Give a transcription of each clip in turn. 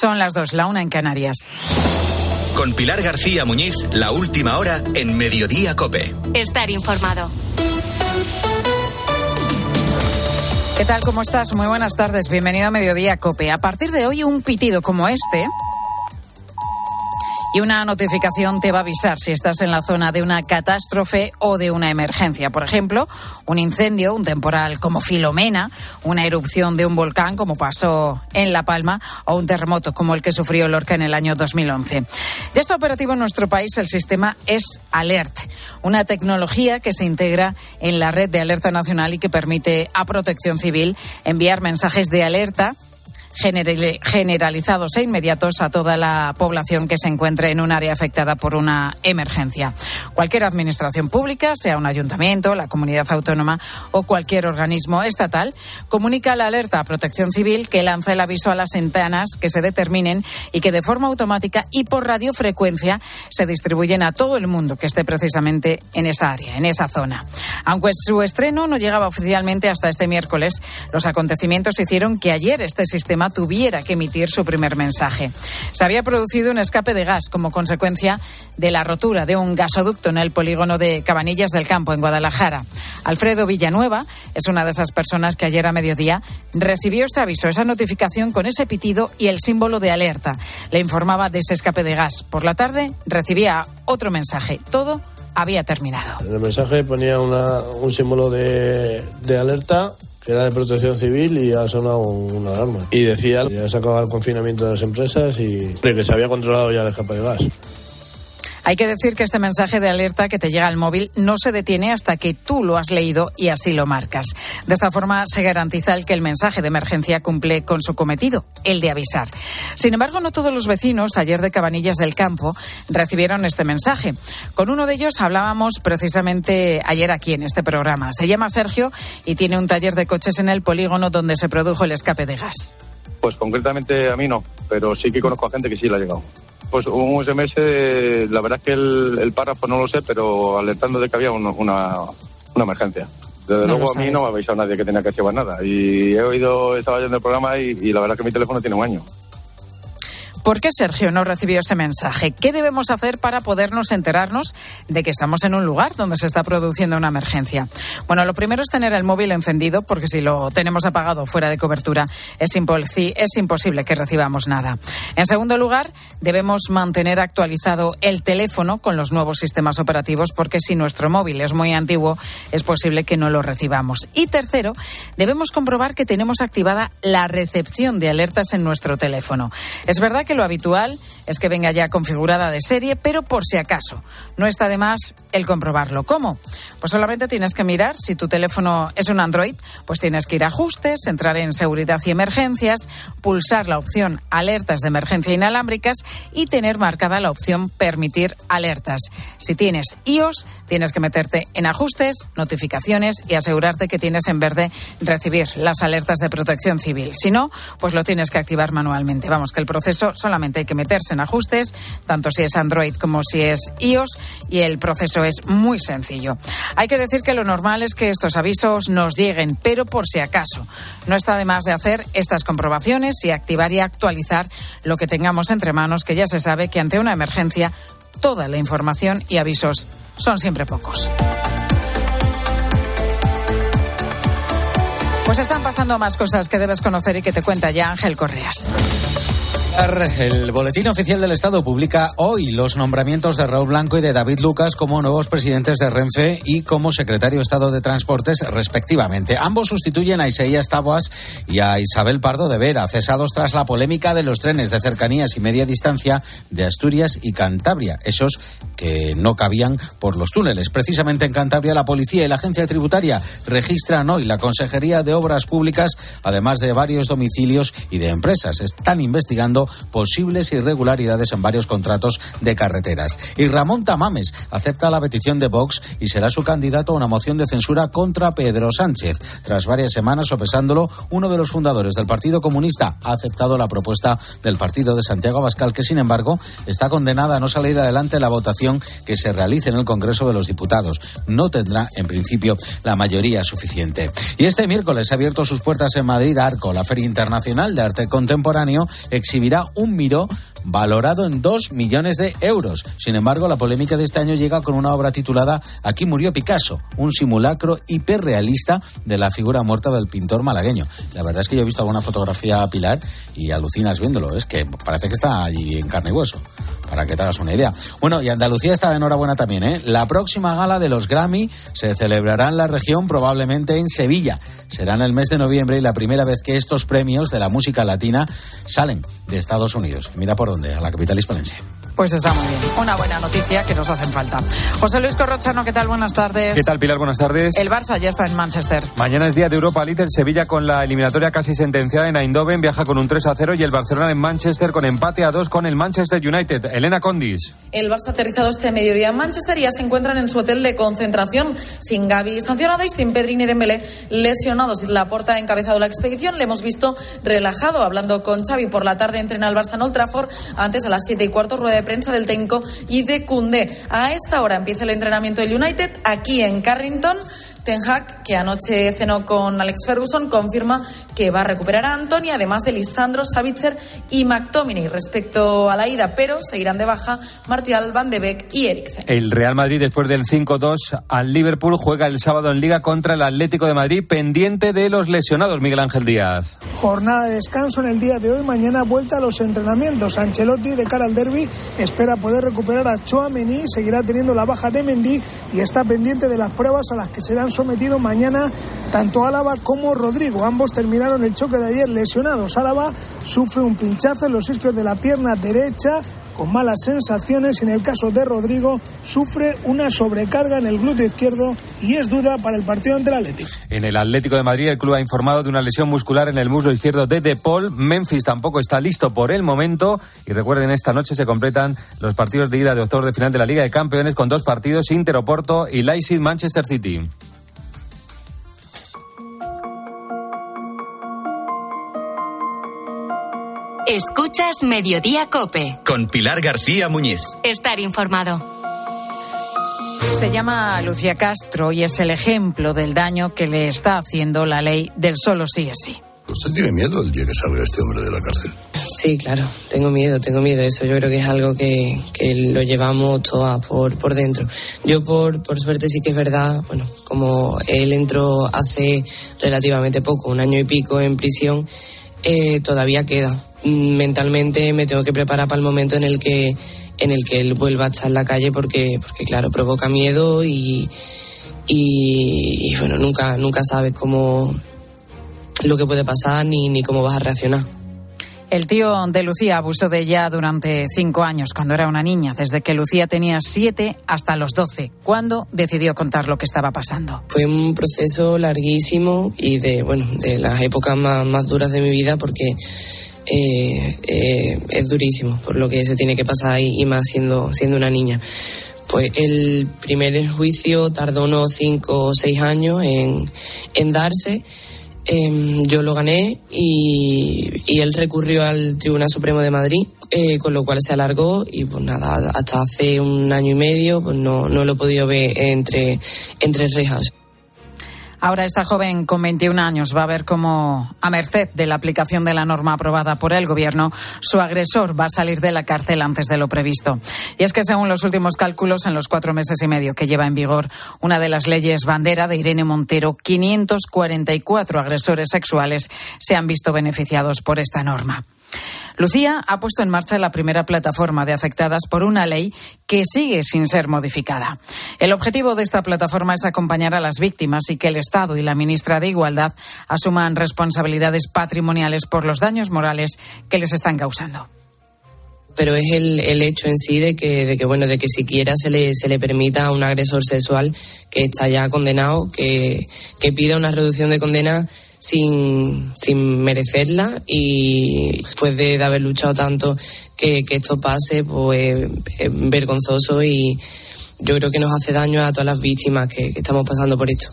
Son las dos, la una en Canarias. Con Pilar García Muñiz, la última hora en Mediodía Cope. Estar informado. ¿Qué tal? ¿Cómo estás? Muy buenas tardes. Bienvenido a Mediodía Cope. A partir de hoy, un pitido como este y una notificación te va a avisar si estás en la zona de una catástrofe o de una emergencia. Por ejemplo, un incendio, un temporal como Filomena, una erupción de un volcán como pasó en La Palma o un terremoto como el que sufrió Lorca en el año 2011. Ya está operativo en nuestro país el sistema es Alert, una tecnología que se integra en la red de alerta nacional y que permite a Protección Civil enviar mensajes de alerta generalizados e inmediatos a toda la población que se encuentre en un área afectada por una emergencia. Cualquier administración pública, sea un ayuntamiento, la comunidad autónoma o cualquier organismo estatal, comunica la alerta a Protección Civil que lanza el aviso a las ventanas que se determinen y que de forma automática y por radiofrecuencia se distribuyen a todo el mundo que esté precisamente en esa área, en esa zona. Aunque su estreno no llegaba oficialmente hasta este miércoles, los acontecimientos hicieron que ayer este sistema tuviera que emitir su primer mensaje. Se había producido un escape de gas como consecuencia de la rotura de un gasoducto en el polígono de Cabanillas del Campo, en Guadalajara. Alfredo Villanueva es una de esas personas que ayer a mediodía recibió este aviso, esa notificación con ese pitido y el símbolo de alerta. Le informaba de ese escape de gas. Por la tarde recibía otro mensaje. Todo había terminado. El mensaje ponía un símbolo de alerta era de protección civil y ha sonado una alarma. Y decía ya se acababa el confinamiento de las empresas y que se había controlado ya el escape de gas. Hay que decir que este mensaje de alerta que te llega al móvil no se detiene hasta que tú lo has leído y así lo marcas. De esta forma se garantiza el que el mensaje de emergencia cumple con su cometido, el de avisar. Sin embargo, no todos los vecinos ayer de Cabanillas del Campo recibieron este mensaje. Con uno de ellos hablábamos precisamente ayer aquí en este programa. Se llama Sergio y tiene un taller de coches en el polígono donde se produjo el escape de gas. Pues concretamente a mí no, pero sí que conozco a gente que sí le ha llegado. Pues un SMS, la verdad es que el, párrafo no lo sé, pero alertando de que había una, una emergencia. Desde luego a mí no me ha avisado nadie que tenía que llevar nada. Y he oído, estaba yendo el programa y, y la verdad es que mi teléfono tiene un año. ¿Por qué Sergio no recibió ese mensaje? ¿Qué debemos hacer para podernos enterarnos de que estamos en un lugar donde se está produciendo una emergencia? Bueno, lo primero es tener el móvil encendido, porque si lo tenemos apagado fuera de cobertura, es, imposible que recibamos nada. En segundo lugar, debemos mantener actualizado el teléfono con los nuevos sistemas operativos, porque si nuestro móvil es muy antiguo, es posible que no lo recibamos. Y tercero, debemos comprobar que tenemos activada la recepción de alertas en nuestro teléfono. Es verdad que lo habitual es que venga ya configurada de serie, pero por si acaso, no está de más el comprobarlo. ¿Cómo? Pues solamente tienes que mirar, si tu teléfono es un Android, pues tienes que ir a ajustes, entrar en seguridad y emergencias, pulsar la opción alertas de emergencia inalámbricas y tener marcada la opción permitir alertas. Si tienes iOS, tienes que meterte en ajustes, notificaciones y asegurarte que tienes en verde recibir las alertas de protección civil. Si no, pues lo tienes que activar manualmente. Vamos, que el proceso solamente hay que meterse en ajustes, tanto si es Android como si es iOS, y el proceso es muy sencillo. Hay que decir que lo normal es que estos avisos nos lleguen, pero por si acaso. No está de más de hacer estas comprobaciones y activar y actualizar lo que tengamos entre manos, que ya se sabe que ante una emergencia toda la información y avisos son siempre pocos. Pues están pasando más cosas que debes conocer y que te cuenta ya Ángel Correas. El Boletín Oficial del Estado publica hoy los nombramientos de Raúl Blanco y de David Lucas como nuevos presidentes de Renfe y como secretario de Estado de Transportes, respectivamente. Ambos sustituyen a Isaías Taboas y a Isabel Pardo de Vera, cesados tras la polémica de los trenes de cercanías y media distancia de Asturias y Cantabria, esos que no cabían por los túneles. Precisamente en Cantabria, la policía y la agencia tributaria registran hoy la Consejería de Obras Públicas, además de varios domicilios y de empresas. Están investigando posibles irregularidades en varios contratos de carreteras. Y Ramón Tamames acepta la petición de Vox y será su candidato a una moción de censura contra Pedro Sánchez. Tras varias semanas sopesándolo, uno de los fundadores del Partido Comunista ha aceptado la propuesta del partido de Santiago Abascal, que sin embargo está condenada a no salir adelante la votación que se realice en el Congreso de los Diputados. No tendrá, en principio, la mayoría suficiente. Y este miércoles ha abierto sus puertas en Madrid Arco, la Feria Internacional de Arte Contemporáneo, exhibirá un miró valorado en dos millones de euros. Sin embargo, la polémica de este año llega con una obra titulada Aquí murió Picasso, un simulacro hiperrealista de la figura muerta del pintor malagueño. La verdad es que yo he visto alguna fotografía a Pilar y alucinas viéndolo, es que parece que está allí en carne y hueso para que te hagas una idea. Bueno, y Andalucía está enhorabuena también, ¿eh? La próxima gala de los Grammy se celebrará en la región, probablemente en Sevilla. Será en el mes de noviembre y la primera vez que estos premios de la música latina salen de Estados Unidos. Mira por dónde, a la capital hispalense. Pues está muy bien. Una buena noticia que nos hacen falta. José Luis Corrochano, ¿qué tal? Buenas tardes. ¿Qué tal, Pilar? Buenas tardes. El Barça ya está en Manchester. Mañana es día de Europa League. El Sevilla con la eliminatoria casi sentenciada en Eindhoven viaja con un 3 a 0 y el Barcelona en Manchester con empate a 2 con el Manchester United. Elena Condis. El Barça aterrizado este mediodía en Manchester ya se encuentran en su hotel de concentración sin Gaby sancionada y sin Pedrini Dembélé lesionados. La Porta ha encabezado la expedición. Le hemos visto relajado hablando con Xavi por la tarde entrena al Barça en Old Trafford. Antes a las 7 y cuarto rueda de prensa del técnico y de Cundé. A esta hora empieza el entrenamiento del United aquí en Carrington. Ten Hag, que anoche cenó con Alex Ferguson, confirma que va a recuperar a Anthony, además de Lisandro, Savitzer y McTominay respecto a la ida, pero seguirán de baja Martial, Van de Beek y Eriksen. El Real Madrid, después del 5-2 al Liverpool, juega el sábado en Liga contra el Atlético de Madrid, pendiente de los lesionados, Miguel Ángel Díaz. Jornada de descanso en el día de hoy, mañana vuelta a los entrenamientos. Ancelotti, de cara al derby, espera poder recuperar a Chouameni, seguirá teniendo la baja de Mendy y está pendiente de las pruebas a las que serán sometido mañana tanto Álava como Rodrigo. Ambos terminaron el choque de ayer lesionados. Álava sufre un pinchazo en los isquios de la pierna derecha con malas sensaciones. En el caso de Rodrigo, sufre una sobrecarga en el glúteo izquierdo y es duda para el partido ante el Atlético. En el Atlético de Madrid, el club ha informado de una lesión muscular en el muslo izquierdo de De Paul. Memphis tampoco está listo por el momento. Y recuerden, esta noche se completan los partidos de ida de octavo de final de la Liga de Campeones con dos partidos: Inter Oporto y Leipzig Manchester City. Escuchas Mediodía Cope. Con Pilar García Muñiz. Estar informado. Se llama Lucía Castro y es el ejemplo del daño que le está haciendo la ley del solo sí es sí. ¿Usted tiene miedo el día que salga este hombre de la cárcel? Sí, claro, tengo miedo, tengo miedo. Eso yo creo que es algo que, que lo llevamos todas por, por dentro. Yo por, por suerte sí que es verdad, bueno, como él entró hace relativamente poco, un año y pico en prisión, eh, todavía queda. Mentalmente me tengo que preparar para el momento en el que en el que él vuelva a estar en la calle porque porque claro provoca miedo y y, bueno nunca nunca sabes cómo lo que puede pasar ni, ni cómo vas a reaccionar. El tío de Lucía abusó de ella durante cinco años, cuando era una niña, desde que Lucía tenía siete hasta los doce. ¿Cuándo decidió contar lo que estaba pasando? Fue un proceso larguísimo y de, bueno, de las épocas más, más duras de mi vida porque eh, eh, es durísimo por lo que se tiene que pasar y, y más siendo, siendo una niña. Pues el primer juicio tardó unos cinco o seis años en, en darse. Eh, yo lo gané y, y, él recurrió al Tribunal Supremo de Madrid, eh, con lo cual se alargó y pues nada, hasta hace un año y medio pues no, no lo he podido ver entre, entre rejas. Ahora esta joven con 21 años va a ver cómo, a merced de la aplicación de la norma aprobada por el Gobierno, su agresor va a salir de la cárcel antes de lo previsto. Y es que según los últimos cálculos, en los cuatro meses y medio que lleva en vigor una de las leyes bandera de Irene Montero, 544 agresores sexuales se han visto beneficiados por esta norma. Lucía ha puesto en marcha la primera plataforma de afectadas por una ley que sigue sin ser modificada. El objetivo de esta plataforma es acompañar a las víctimas y que el Estado y la ministra de Igualdad asuman responsabilidades patrimoniales por los daños morales que les están causando pero es el, el, hecho en sí de que, de que bueno de que siquiera se le, se le permita a un agresor sexual que está ya condenado que, que pida una reducción de condena sin, sin merecerla y después de, haber luchado tanto que, que esto pase, pues es vergonzoso y yo creo que nos hace daño a todas las víctimas que, que estamos pasando por esto.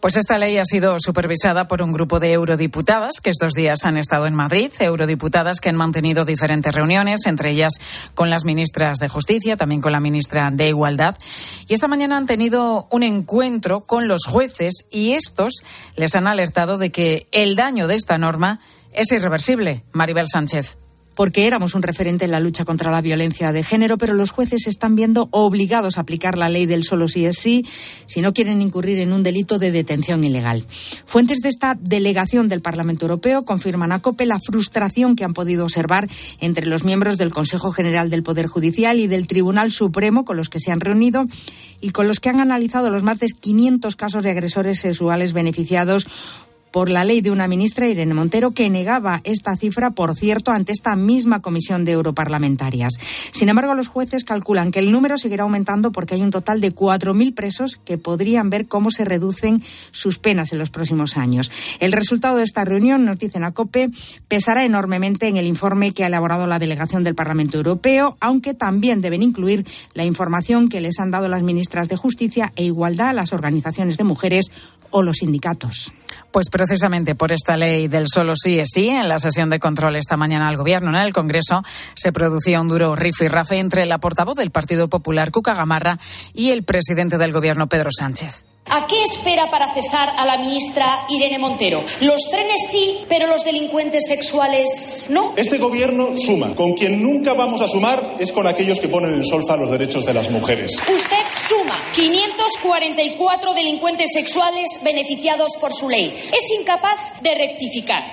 Pues esta ley ha sido supervisada por un grupo de eurodiputadas que estos días han estado en Madrid, eurodiputadas que han mantenido diferentes reuniones, entre ellas con las ministras de Justicia, también con la ministra de Igualdad. Y esta mañana han tenido un encuentro con los jueces y estos les han alertado de que el daño de esta norma es irreversible. Maribel Sánchez porque éramos un referente en la lucha contra la violencia de género, pero los jueces están viendo obligados a aplicar la ley del solo sí es sí si no quieren incurrir en un delito de detención ilegal. Fuentes de esta delegación del Parlamento Europeo confirman a COPE la frustración que han podido observar entre los miembros del Consejo General del Poder Judicial y del Tribunal Supremo con los que se han reunido y con los que han analizado los más de 500 casos de agresores sexuales beneficiados por la ley de una ministra, Irene Montero, que negaba esta cifra, por cierto, ante esta misma comisión de europarlamentarias. Sin embargo, los jueces calculan que el número seguirá aumentando porque hay un total de 4.000 presos que podrían ver cómo se reducen sus penas en los próximos años. El resultado de esta reunión, nos dicen a COPE, pesará enormemente en el informe que ha elaborado la delegación del Parlamento Europeo, aunque también deben incluir la información que les han dado las ministras de Justicia e Igualdad, las organizaciones de mujeres o los sindicatos. Pues precisamente por esta ley del solo sí es sí, en la sesión de control esta mañana al Gobierno en el Congreso se producía un duro rifirrafe entre la portavoz del Partido Popular, Cuca Gamarra, y el presidente del Gobierno, Pedro Sánchez. ¿A qué espera para cesar a la ministra Irene Montero? Los trenes sí, pero los delincuentes sexuales no. Este gobierno suma. Con quien nunca vamos a sumar es con aquellos que ponen en solfa los derechos de las mujeres. Usted suma 544 delincuentes sexuales beneficiados por su ley. Es incapaz de rectificar.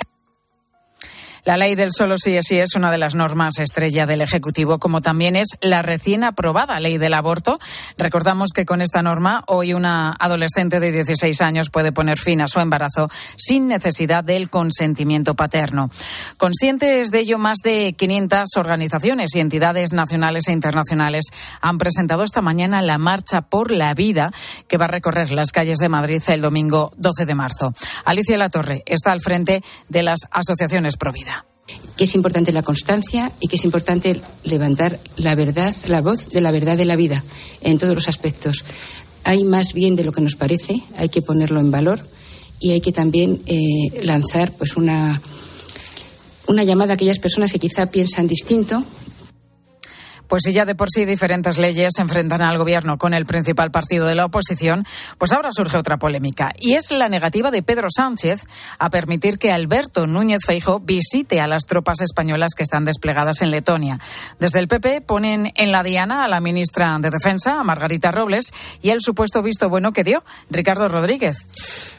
La ley del solo sí es sí es una de las normas estrella del Ejecutivo, como también es la recién aprobada ley del aborto. Recordamos que con esta norma hoy una adolescente de 16 años puede poner fin a su embarazo sin necesidad del consentimiento paterno. Conscientes de ello, más de 500 organizaciones y entidades nacionales e internacionales han presentado esta mañana la Marcha por la Vida que va a recorrer las calles de Madrid el domingo 12 de marzo. Alicia Latorre está al frente de las asociaciones Provida que es importante la constancia y que es importante levantar la verdad, la voz de la verdad de la vida en todos los aspectos. Hay más bien de lo que nos parece, hay que ponerlo en valor y hay que también eh, lanzar pues una, una llamada a aquellas personas que quizá piensan distinto pues si ya de por sí diferentes leyes se enfrentan al gobierno con el principal partido de la oposición, pues ahora surge otra polémica. Y es la negativa de Pedro Sánchez a permitir que Alberto Núñez Feijo visite a las tropas españolas que están desplegadas en Letonia. Desde el PP ponen en la diana a la ministra de Defensa, a Margarita Robles, y el supuesto visto bueno que dio Ricardo Rodríguez.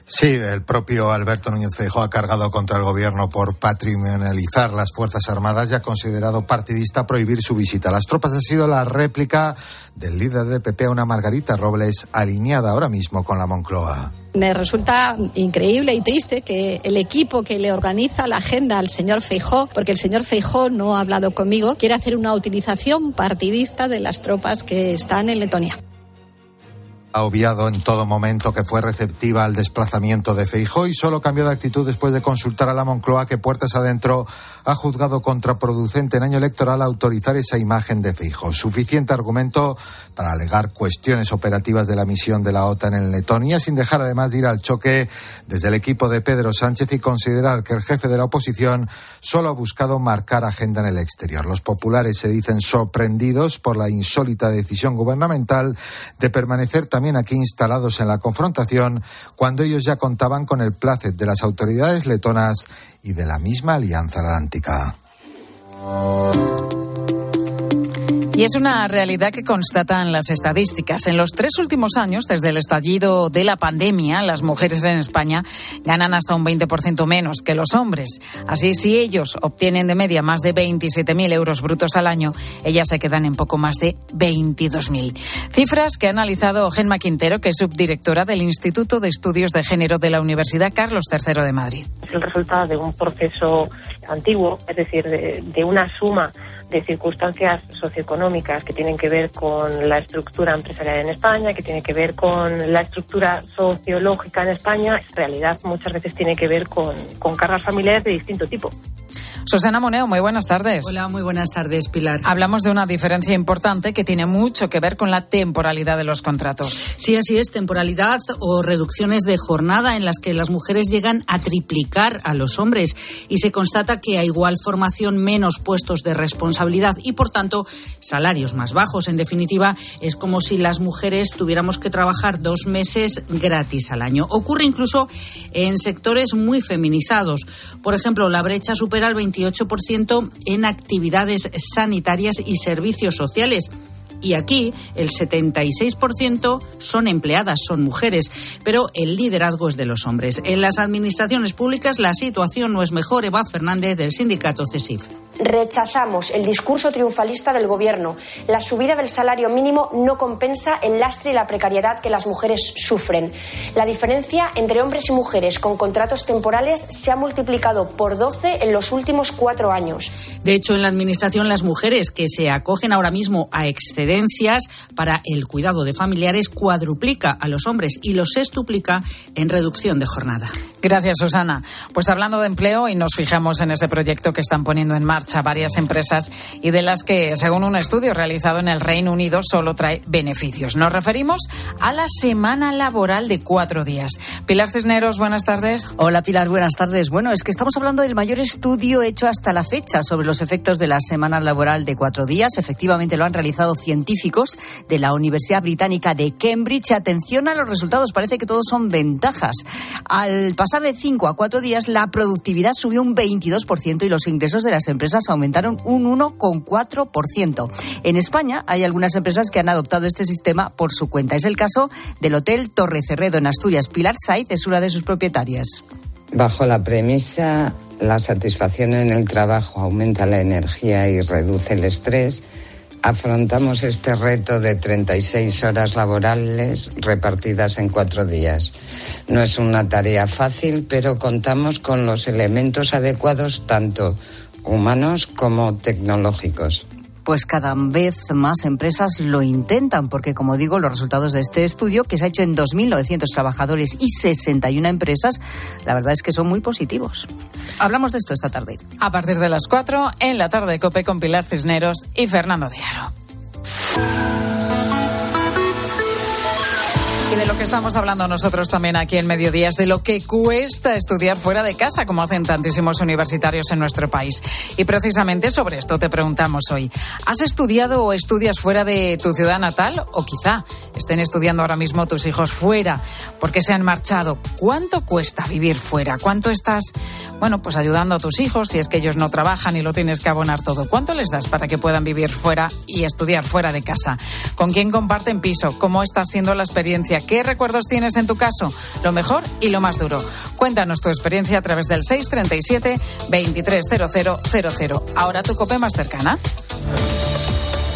Sí, el propio Alberto Núñez Feijo ha cargado contra el gobierno por patrimonializar las Fuerzas Armadas y ha considerado partidista prohibir su visita a las tropas ha sido la réplica del líder de PP una Margarita Robles alineada ahora mismo con la Moncloa. Me resulta increíble y triste que el equipo que le organiza la agenda al señor Feijó, porque el señor Feijó no ha hablado conmigo, quiere hacer una utilización partidista de las tropas que están en Letonia ha obviado en todo momento que fue receptiva al desplazamiento de Feijó y solo cambió de actitud después de consultar a la Moncloa que puertas adentro ha juzgado contraproducente en año electoral autorizar esa imagen de Feijó. Suficiente argumento para alegar cuestiones operativas de la misión de la OTAN en Letonia, sin dejar además de ir al choque desde el equipo de Pedro Sánchez y considerar que el jefe de la oposición solo ha buscado marcar agenda en el exterior. Los populares se dicen sorprendidos por la insólita decisión gubernamental de permanecer también aquí instalados en la confrontación cuando ellos ya contaban con el placet de las autoridades letonas y de la misma Alianza Atlántica. Y es una realidad que constatan las estadísticas. En los tres últimos años, desde el estallido de la pandemia, las mujeres en España ganan hasta un 20% menos que los hombres. Así, si ellos obtienen de media más de 27.000 euros brutos al año, ellas se quedan en poco más de 22.000. Cifras que ha analizado Genma Quintero, que es subdirectora del Instituto de Estudios de Género de la Universidad Carlos III de Madrid. Es el resultado de un proceso antiguo, es decir, de, de una suma de circunstancias socioeconómicas que tienen que ver con la estructura empresarial en España, que tiene que ver con la estructura sociológica en España, en realidad muchas veces tiene que ver con, con cargas familiares de distinto tipo. Susana Moneo, muy buenas tardes. Hola, muy buenas tardes, Pilar. Hablamos de una diferencia importante que tiene mucho que ver con la temporalidad de los contratos. Sí, así es, temporalidad o reducciones de jornada en las que las mujeres llegan a triplicar a los hombres y se constata que a igual formación menos puestos de responsabilidad y por tanto salarios más bajos. En definitiva, es como si las mujeres tuviéramos que trabajar dos meses gratis al año. Ocurre incluso en sectores muy feminizados. Por ejemplo, la brecha supera el 20 28% en actividades sanitarias y servicios sociales y aquí el 76% son empleadas, son mujeres, pero el liderazgo es de los hombres. En las administraciones públicas la situación no es mejor. Eva Fernández del sindicato CESIF. Rechazamos el discurso triunfalista del Gobierno. La subida del salario mínimo no compensa el lastre y la precariedad que las mujeres sufren. La diferencia entre hombres y mujeres con contratos temporales se ha multiplicado por 12 en los últimos cuatro años. De hecho, en la Administración, las mujeres que se acogen ahora mismo a excedencias para el cuidado de familiares cuadruplica a los hombres y los sextuplica en reducción de jornada. Gracias, Susana. Pues hablando de empleo, y nos fijamos en ese proyecto que están poniendo en marcha varias empresas y de las que, según un estudio realizado en el Reino Unido, solo trae beneficios. Nos referimos a la semana laboral de cuatro días. Pilar Cisneros, buenas tardes. Hola, Pilar, buenas tardes. Bueno, es que estamos hablando del mayor estudio hecho hasta la fecha sobre los efectos de la semana laboral de cuatro días. Efectivamente, lo han realizado científicos de la Universidad Británica de Cambridge. Atención a los resultados, parece que todos son ventajas. Al pasar de cinco a cuatro días, la productividad subió un 22% y los ingresos de las empresas aumentaron un 1,4%. En España hay algunas empresas que han adoptado este sistema por su cuenta. Es el caso del Hotel Torre Cerredo en Asturias. Pilar Saiz es una de sus propietarias. Bajo la premisa, la satisfacción en el trabajo aumenta la energía y reduce el estrés afrontamos este reto de 36 horas laborales repartidas en cuatro días. No es una tarea fácil, pero contamos con los elementos adecuados tanto humanos como tecnológicos pues cada vez más empresas lo intentan, porque como digo, los resultados de este estudio, que se ha hecho en 2.900 trabajadores y 61 empresas, la verdad es que son muy positivos. Hablamos de esto esta tarde. A partir de las 4, en la tarde de COPE con Pilar Cisneros y Fernando de Aro. De lo que estamos hablando nosotros también aquí en Mediodía es de lo que cuesta estudiar fuera de casa, como hacen tantísimos universitarios en nuestro país. Y precisamente sobre esto te preguntamos hoy. ¿Has estudiado o estudias fuera de tu ciudad natal? O quizá estén estudiando ahora mismo tus hijos fuera porque se han marchado. ¿Cuánto cuesta vivir fuera? ¿Cuánto estás, bueno, pues ayudando a tus hijos si es que ellos no trabajan y lo tienes que abonar todo? ¿Cuánto les das para que puedan vivir fuera y estudiar fuera de casa? ¿Con quién comparten piso? ¿Cómo está siendo la experiencia? ¿Qué recuerdos tienes en tu caso? Lo mejor y lo más duro. Cuéntanos tu experiencia a través del 637 230000. Ahora tu cope más cercana.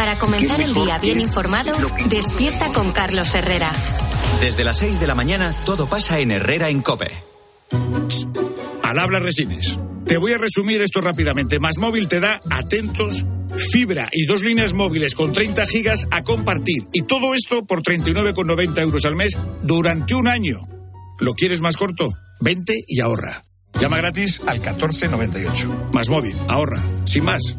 Para comenzar el día bien informado, despierta con Carlos Herrera. Desde las 6 de la mañana todo pasa en Herrera en Cope. Al habla Resines. Te voy a resumir esto rápidamente. Más móvil te da atentos, fibra y dos líneas móviles con 30 gigas a compartir. Y todo esto por 39,90 euros al mes durante un año. ¿Lo quieres más corto? Vente y ahorra. Llama gratis al 1498. Más móvil, ahorra. Sin más.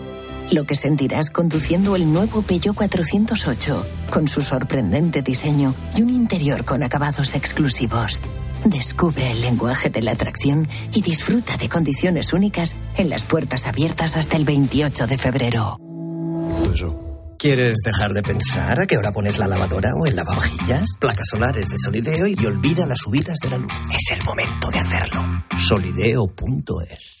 Lo que sentirás conduciendo el nuevo Peugeot 408, con su sorprendente diseño y un interior con acabados exclusivos. Descubre el lenguaje de la atracción y disfruta de condiciones únicas en las puertas abiertas hasta el 28 de febrero. ¿Quieres dejar de pensar a qué hora pones la lavadora o el lavavajillas? Placas solares de Solideo y olvida las subidas de la luz. Es el momento de hacerlo. Solideo.es.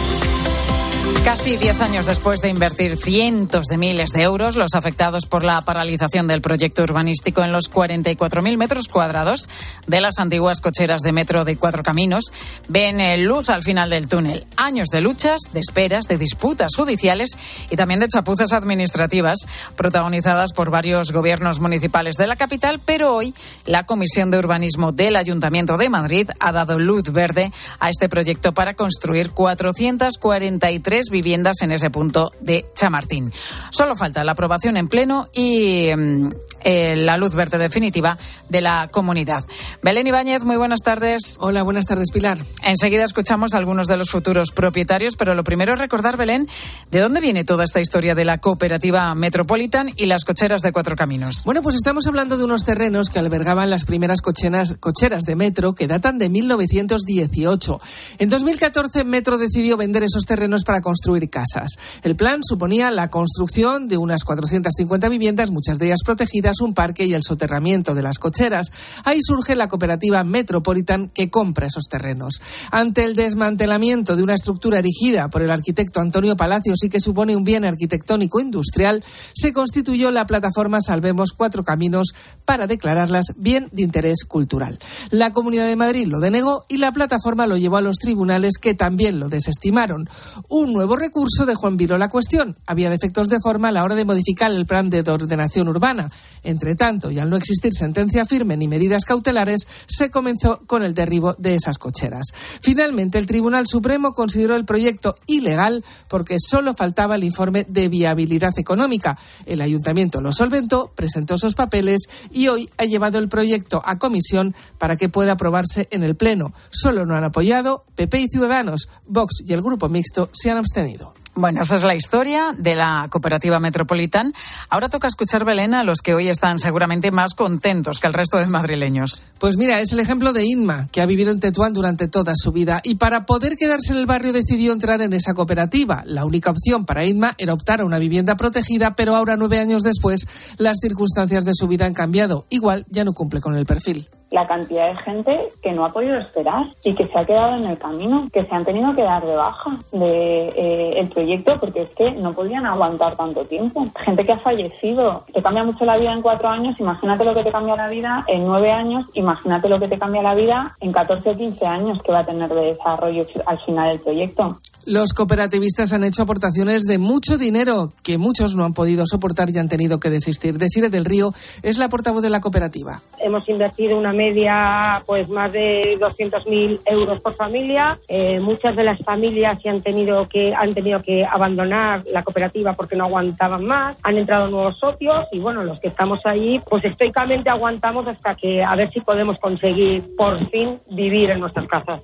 Casi diez años después de invertir cientos de miles de euros, los afectados por la paralización del proyecto urbanístico en los 44.000 metros cuadrados de las antiguas cocheras de metro de cuatro caminos ven eh, luz al final del túnel. Años de luchas, de esperas, de disputas judiciales y también de chapuzas administrativas protagonizadas por varios gobiernos municipales de la capital, pero hoy la Comisión de Urbanismo del Ayuntamiento de Madrid ha dado luz verde a este proyecto para construir 443 viviendas en ese punto de Chamartín. Solo falta la aprobación en pleno y mm, eh, la luz verde definitiva de la comunidad. Belén Ibáñez, muy buenas tardes. Hola, buenas tardes, Pilar. Enseguida escuchamos a algunos de los futuros propietarios, pero lo primero es recordar, Belén, de dónde viene toda esta historia de la cooperativa Metropolitan y las cocheras de Cuatro Caminos. Bueno, pues estamos hablando de unos terrenos que albergaban las primeras cocheras, cocheras de Metro que datan de 1918. En 2014, Metro decidió vender esos terrenos para construir casas. El plan suponía la construcción de unas 450 viviendas, muchas de ellas protegidas, un parque y el soterramiento de las cocheras. Ahí surge la cooperativa Metropolitan que compra esos terrenos. Ante el desmantelamiento de una estructura erigida por el arquitecto Antonio Palacios y que supone un bien arquitectónico industrial, se constituyó la plataforma Salvemos Cuatro Caminos para declararlas bien de interés cultural. La Comunidad de Madrid lo denegó y la plataforma lo llevó a los tribunales que también lo desestimaron. Un nuevo recurso dejó en vilo la cuestión. Había defectos de forma a la hora de modificar el plan de ordenación urbana. Entre tanto, y al no existir sentencia firme ni medidas cautelares, se comenzó con el derribo de esas cocheras. Finalmente, el Tribunal Supremo consideró el proyecto ilegal porque solo faltaba el informe de viabilidad económica. El ayuntamiento lo solventó, presentó sus papeles y hoy ha llevado el proyecto a comisión para que pueda aprobarse en el Pleno. Solo no han apoyado PP y Ciudadanos. Vox y el Grupo Mixto se han abstenido. Bueno, esa es la historia de la cooperativa Metropolitan. Ahora toca escuchar, Belén, a los que hoy están seguramente más contentos que el resto de madrileños. Pues mira, es el ejemplo de Inma, que ha vivido en Tetuán durante toda su vida y para poder quedarse en el barrio decidió entrar en esa cooperativa. La única opción para Inma era optar a una vivienda protegida, pero ahora, nueve años después, las circunstancias de su vida han cambiado. Igual ya no cumple con el perfil la cantidad de gente que no ha podido esperar y que se ha quedado en el camino, que se han tenido que dar de baja de eh, el proyecto porque es que no podían aguantar tanto tiempo. Gente que ha fallecido, te cambia mucho la vida en cuatro años, imagínate lo que te cambia la vida en nueve años, imagínate lo que te cambia la vida en 14 o 15 años que va a tener de desarrollo al final del proyecto. Los cooperativistas han hecho aportaciones de mucho dinero que muchos no han podido soportar y han tenido que desistir. Desire del Río es la portavoz de la cooperativa. Hemos invertido una media pues más de 200.000 euros por familia. Eh, muchas de las familias han tenido que han tenido que abandonar la cooperativa porque no aguantaban más. Han entrado nuevos socios y bueno, los que estamos ahí pues estoicamente aguantamos hasta que a ver si podemos conseguir por fin vivir en nuestras casas.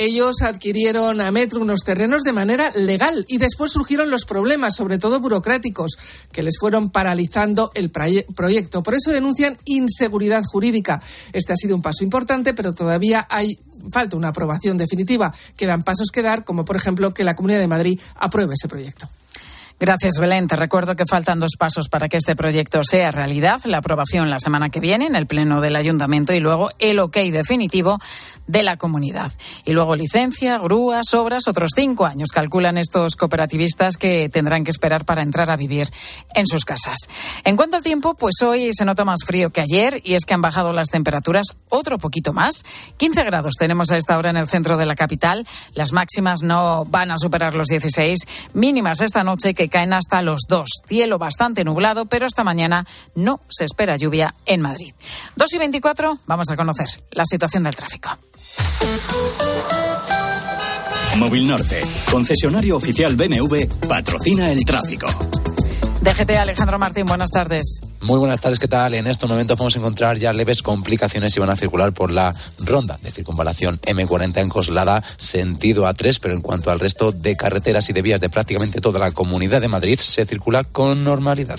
Ellos adquirieron a Metro unos terrenos de manera legal y después surgieron los problemas, sobre todo burocráticos, que les fueron paralizando el proyecto. Por eso denuncian inseguridad jurídica. Este ha sido un paso importante, pero todavía hay falta una aprobación definitiva. Quedan pasos que dar, como por ejemplo que la Comunidad de Madrid apruebe ese proyecto. Gracias, Belén. Te recuerdo que faltan dos pasos para que este proyecto sea realidad. La aprobación la semana que viene en el Pleno del Ayuntamiento y luego el ok definitivo de la comunidad. Y luego licencia, grúas, obras, otros cinco años calculan estos cooperativistas que tendrán que esperar para entrar a vivir en sus casas. En cuanto al tiempo, pues hoy se nota más frío que ayer y es que han bajado las temperaturas otro poquito más. 15 grados tenemos a esta hora en el centro de la capital. Las máximas no van a superar los 16 mínimas esta noche que caen hasta los 2. Cielo bastante nublado, pero esta mañana no se espera lluvia en Madrid. 2 y 24, vamos a conocer la situación del tráfico. Móvil Norte, concesionario oficial BMW, patrocina el tráfico. DGT Alejandro Martín, buenas tardes. Muy buenas tardes, ¿qué tal? En estos momentos vamos a encontrar ya leves complicaciones y van a circular por la ronda de circunvalación M40 en Coslada, sentido A3, pero en cuanto al resto de carreteras y de vías de prácticamente toda la comunidad de Madrid, se circula con normalidad.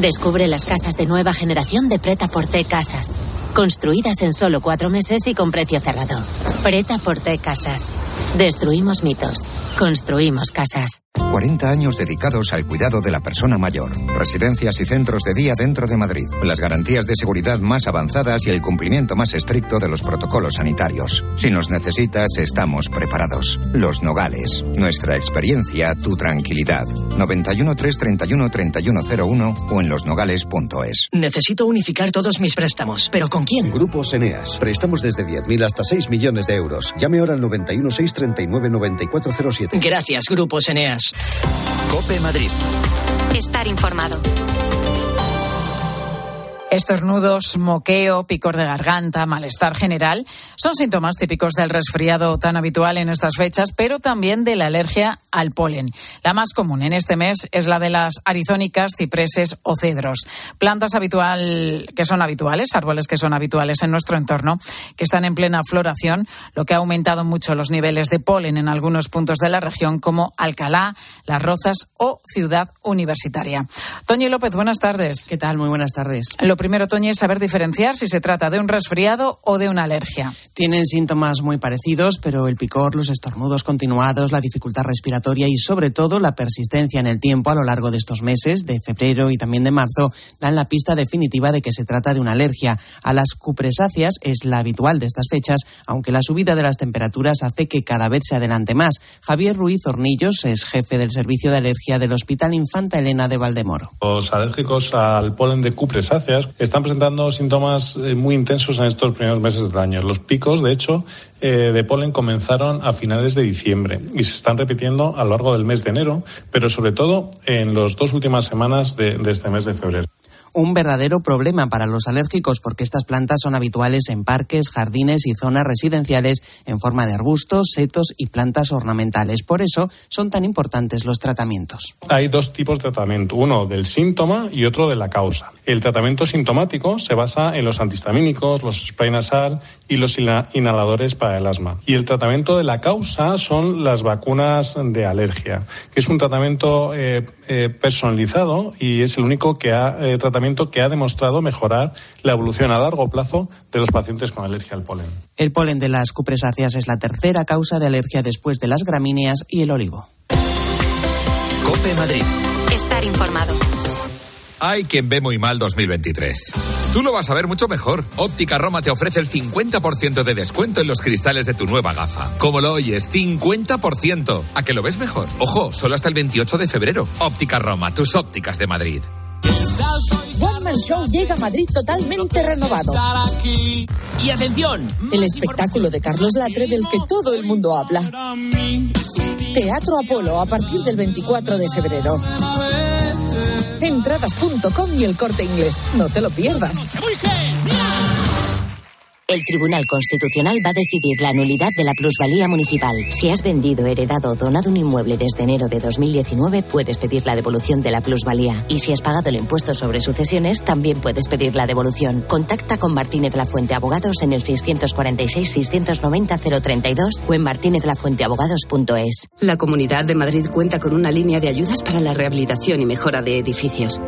Descubre las casas de nueva generación de Preta Porte Casas. Construidas en solo cuatro meses y con precio cerrado. Preta Porte Casas. Destruimos mitos. Construimos casas. 40 años dedicados al cuidado de la persona mayor. Residencias y centros de día dentro de Madrid. Las garantías de seguridad más avanzadas y el cumplimiento más estricto de los protocolos sanitarios. Si nos necesitas, estamos preparados. Los Nogales. Nuestra experiencia, tu tranquilidad. 91 331 3101 o en losnogales.es. Necesito unificar todos mis préstamos, pero ¿con quién? Grupos Eneas. Prestamos desde 10.000 hasta 6 millones de euros. Llame ahora al 91 639 9407. Gracias, Grupos Eneas. Cope Madrid. Estar informado. Estornudos, moqueo, picor de garganta, malestar general son síntomas típicos del resfriado tan habitual en estas fechas, pero también de la alergia al polen. La más común en este mes es la de las arizónicas, cipreses o cedros, plantas habitual que son habituales, árboles que son habituales en nuestro entorno, que están en plena floración, lo que ha aumentado mucho los niveles de polen en algunos puntos de la región como Alcalá, Las Rozas o Ciudad Universitaria. Toñi López, buenas tardes. ¿Qué tal? Muy buenas tardes. Lo primero, Toñi, es saber diferenciar si se trata de un resfriado o de una alergia. Tienen síntomas muy parecidos, pero el picor, los estornudos continuados, la dificultad respiratoria y sobre todo la persistencia en el tiempo a lo largo de estos meses, de febrero y también de marzo, dan la pista definitiva de que se trata de una alergia. A las cupresáceas es la habitual de estas fechas, aunque la subida de las temperaturas hace que cada vez se adelante más. Javier Ruiz Hornillos es jefe del servicio de alergia del Hospital Infanta Elena de Valdemoro. Los alérgicos al polen de cupresáceas están presentando síntomas eh, muy intensos en estos primeros meses del año. Los picos, de hecho, eh, de polen comenzaron a finales de diciembre y se están repitiendo a lo largo del mes de enero, pero sobre todo en las dos últimas semanas de, de este mes de febrero un verdadero problema para los alérgicos porque estas plantas son habituales en parques, jardines y zonas residenciales en forma de arbustos, setos y plantas ornamentales. Por eso son tan importantes los tratamientos. Hay dos tipos de tratamiento, uno del síntoma y otro de la causa. El tratamiento sintomático se basa en los antihistamínicos, los spray nasal y los inhaladores para el asma. Y el tratamiento de la causa son las vacunas de alergia, que es un tratamiento eh, eh, personalizado y es el único que ha eh, tratamiento que ha demostrado mejorar la evolución a largo plazo de los pacientes con alergia al polen. El polen de las cupresáceas es la tercera causa de alergia después de las gramíneas y el olivo. Cope Madrid. Estar informado. Hay quien ve muy mal 2023. Tú lo vas a ver mucho mejor. Óptica Roma te ofrece el 50% de descuento en los cristales de tu nueva gafa. ¿Cómo lo oyes? 50%. ¿A que lo ves mejor? Ojo, solo hasta el 28 de febrero. Óptica Roma, tus ópticas de Madrid. One Man Show llega a Madrid totalmente renovado. Y atención, el espectáculo de Carlos Latre del que todo el mundo habla. Teatro Apolo a partir del 24 de febrero. Entradas.com y el corte inglés. No te lo pierdas. El Tribunal Constitucional va a decidir la nulidad de la plusvalía municipal. Si has vendido, heredado o donado un inmueble desde enero de 2019, puedes pedir la devolución de la plusvalía. Y si has pagado el impuesto sobre sucesiones, también puedes pedir la devolución. Contacta con Martínez La Fuente Abogados en el 646-690-032 o en martinezlafuenteabogados.es. La Comunidad de Madrid cuenta con una línea de ayudas para la rehabilitación y mejora de edificios,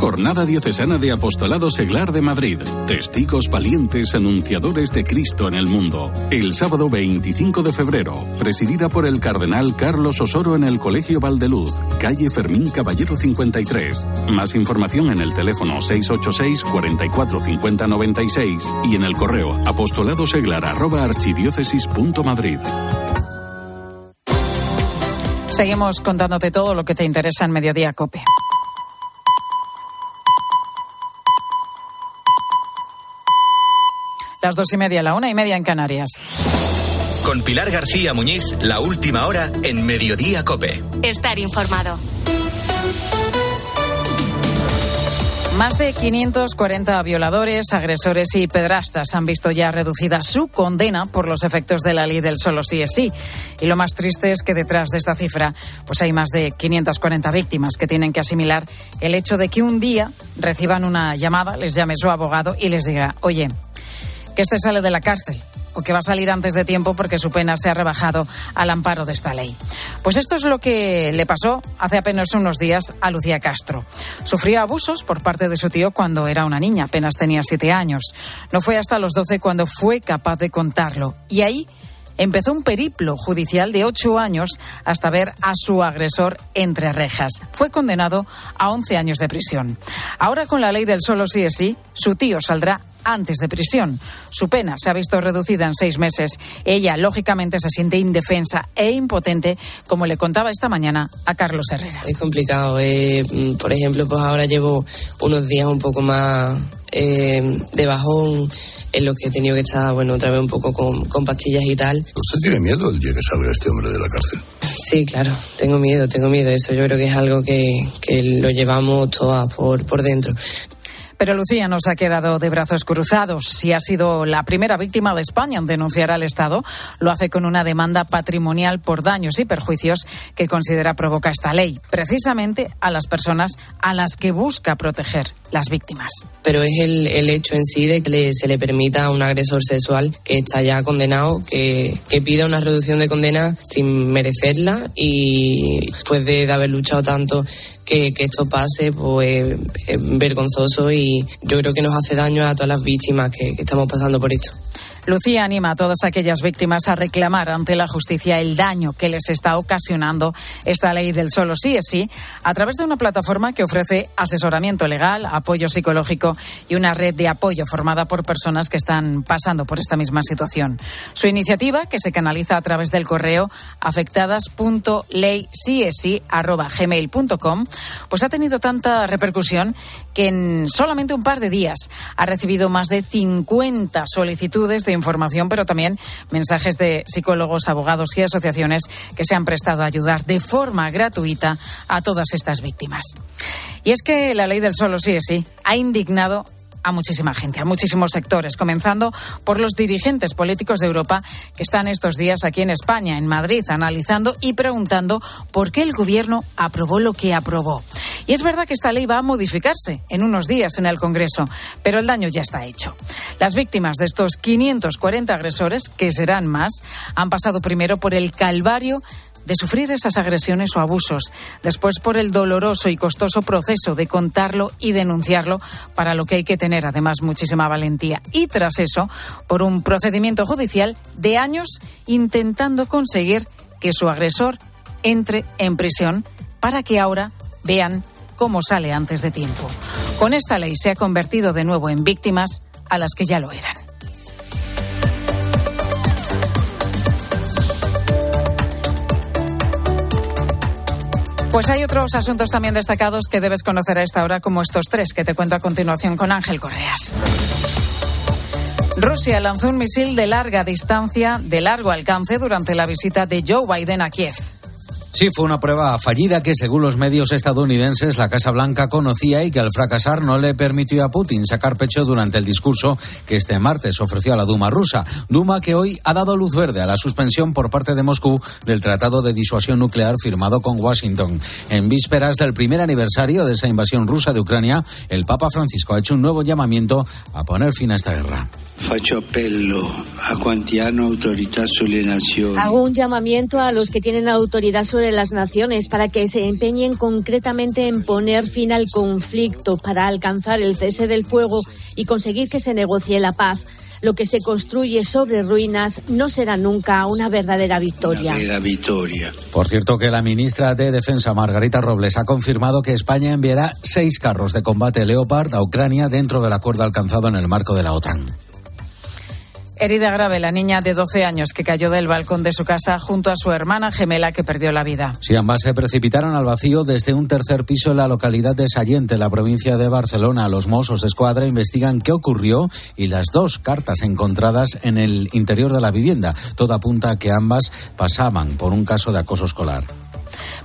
Jornada Diocesana de Apostolado Seglar de Madrid. Testigos valientes anunciadores de Cristo en el mundo. El sábado 25 de febrero, presidida por el cardenal Carlos Osoro en el Colegio Valdeluz, calle Fermín Caballero 53. Más información en el teléfono 686 44 50 96 y en el correo apostoladoseglar arroba archidiócesis.madrid. Seguimos contándote todo lo que te interesa en Mediodía Cope. Las dos y media, la una y media en Canarias. Con Pilar García Muñiz, la última hora en Mediodía Cope. Estar informado. Más de 540 violadores, agresores y pedrastas han visto ya reducida su condena por los efectos de la ley del solo sí es sí. Y lo más triste es que detrás de esta cifra pues hay más de 540 víctimas que tienen que asimilar el hecho de que un día reciban una llamada, les llame su abogado y les diga, oye, que este sale de la cárcel o que va a salir antes de tiempo porque su pena se ha rebajado al amparo de esta ley. Pues esto es lo que le pasó hace apenas unos días a Lucía Castro. Sufrió abusos por parte de su tío cuando era una niña, apenas tenía siete años. No fue hasta los doce cuando fue capaz de contarlo. Y ahí empezó un periplo judicial de ocho años hasta ver a su agresor entre rejas. Fue condenado a once años de prisión. Ahora con la ley del solo sí es sí, su tío saldrá antes de prisión. Su pena se ha visto reducida en seis meses. Ella, lógicamente, se siente indefensa e impotente, como le contaba esta mañana a Carlos Herrera. Es complicado. Eh, por ejemplo, pues ahora llevo unos días un poco más eh, de bajón en los que he tenido que estar, bueno, otra vez un poco con, con pastillas y tal. ¿Usted tiene miedo el día que salga este hombre de la cárcel? Sí, claro, tengo miedo, tengo miedo. Eso yo creo que es algo que, que lo llevamos todas por, por dentro. Pero Lucía no se ha quedado de brazos cruzados. Si ha sido la primera víctima de España en denunciar al Estado, lo hace con una demanda patrimonial por daños y perjuicios que considera provoca esta ley, precisamente a las personas a las que busca proteger las víctimas. Pero es el, el hecho en sí de que le- se le permita a un agresor sexual que está ya condenado que, que pida una reducción de condena sin merecerla y después de, haber luchado tanto que, que esto pase, pues es vergonzoso y yo creo que nos hace daño a todas las víctimas que, estamos pasando por esto. Lucía anima a todas aquellas víctimas a reclamar ante la justicia el daño que les está ocasionando esta ley del solo sí es sí a través de una plataforma que ofrece asesoramiento legal, apoyo psicológico y una red de apoyo formada por personas que están pasando por esta misma situación. Su iniciativa, que se canaliza a través del correo afectadas.leysiesi@gmail.com, pues ha tenido tanta repercusión que en solamente un par de días ha recibido más de 50 solicitudes de información, pero también mensajes de psicólogos, abogados y asociaciones que se han prestado a ayudar de forma gratuita a todas estas víctimas. Y es que la ley del solo sí es sí ha indignado a muchísima gente, a muchísimos sectores, comenzando por los dirigentes políticos de Europa que están estos días aquí en España, en Madrid, analizando y preguntando por qué el Gobierno aprobó lo que aprobó. Y es verdad que esta ley va a modificarse en unos días en el Congreso, pero el daño ya está hecho. Las víctimas de estos 540 agresores, que serán más, han pasado primero por el calvario de sufrir esas agresiones o abusos, después por el doloroso y costoso proceso de contarlo y denunciarlo, para lo que hay que tener además muchísima valentía, y tras eso, por un procedimiento judicial de años intentando conseguir que su agresor entre en prisión para que ahora vean cómo sale antes de tiempo. Con esta ley se ha convertido de nuevo en víctimas a las que ya lo eran. Pues hay otros asuntos también destacados que debes conocer a esta hora, como estos tres que te cuento a continuación con Ángel Correas. Rusia lanzó un misil de larga distancia, de largo alcance, durante la visita de Joe Biden a Kiev. Sí, fue una prueba fallida que, según los medios estadounidenses, la Casa Blanca conocía y que al fracasar no le permitió a Putin sacar pecho durante el discurso que este martes ofreció a la Duma rusa. Duma que hoy ha dado luz verde a la suspensión por parte de Moscú del Tratado de Disuasión Nuclear firmado con Washington. En vísperas del primer aniversario de esa invasión rusa de Ucrania, el Papa Francisco ha hecho un nuevo llamamiento a poner fin a esta guerra. Faccio appello a quanti hanno autorità sulle nazioni. Hago un llamamiento a los que tienen autoridad sobre las naciones para que se empeñen concretamente en poner fin al conflicto para alcanzar el cese del fuego y conseguir que se negocie la paz. Lo que se construye sobre ruinas no será nunca una verdadera victoria. Una victoria. Por cierto que la ministra de Defensa, Margarita Robles, ha confirmado que España enviará seis carros de combate Leopard a Ucrania dentro del acuerdo alcanzado en el marco de la OTAN. Herida grave la niña de 12 años que cayó del balcón de su casa junto a su hermana gemela que perdió la vida. Sí, ambas se precipitaron al vacío desde un tercer piso en la localidad de Sallente, la provincia de Barcelona. Los Mossos de Escuadra investigan qué ocurrió y las dos cartas encontradas en el interior de la vivienda. Todo apunta a que ambas pasaban por un caso de acoso escolar.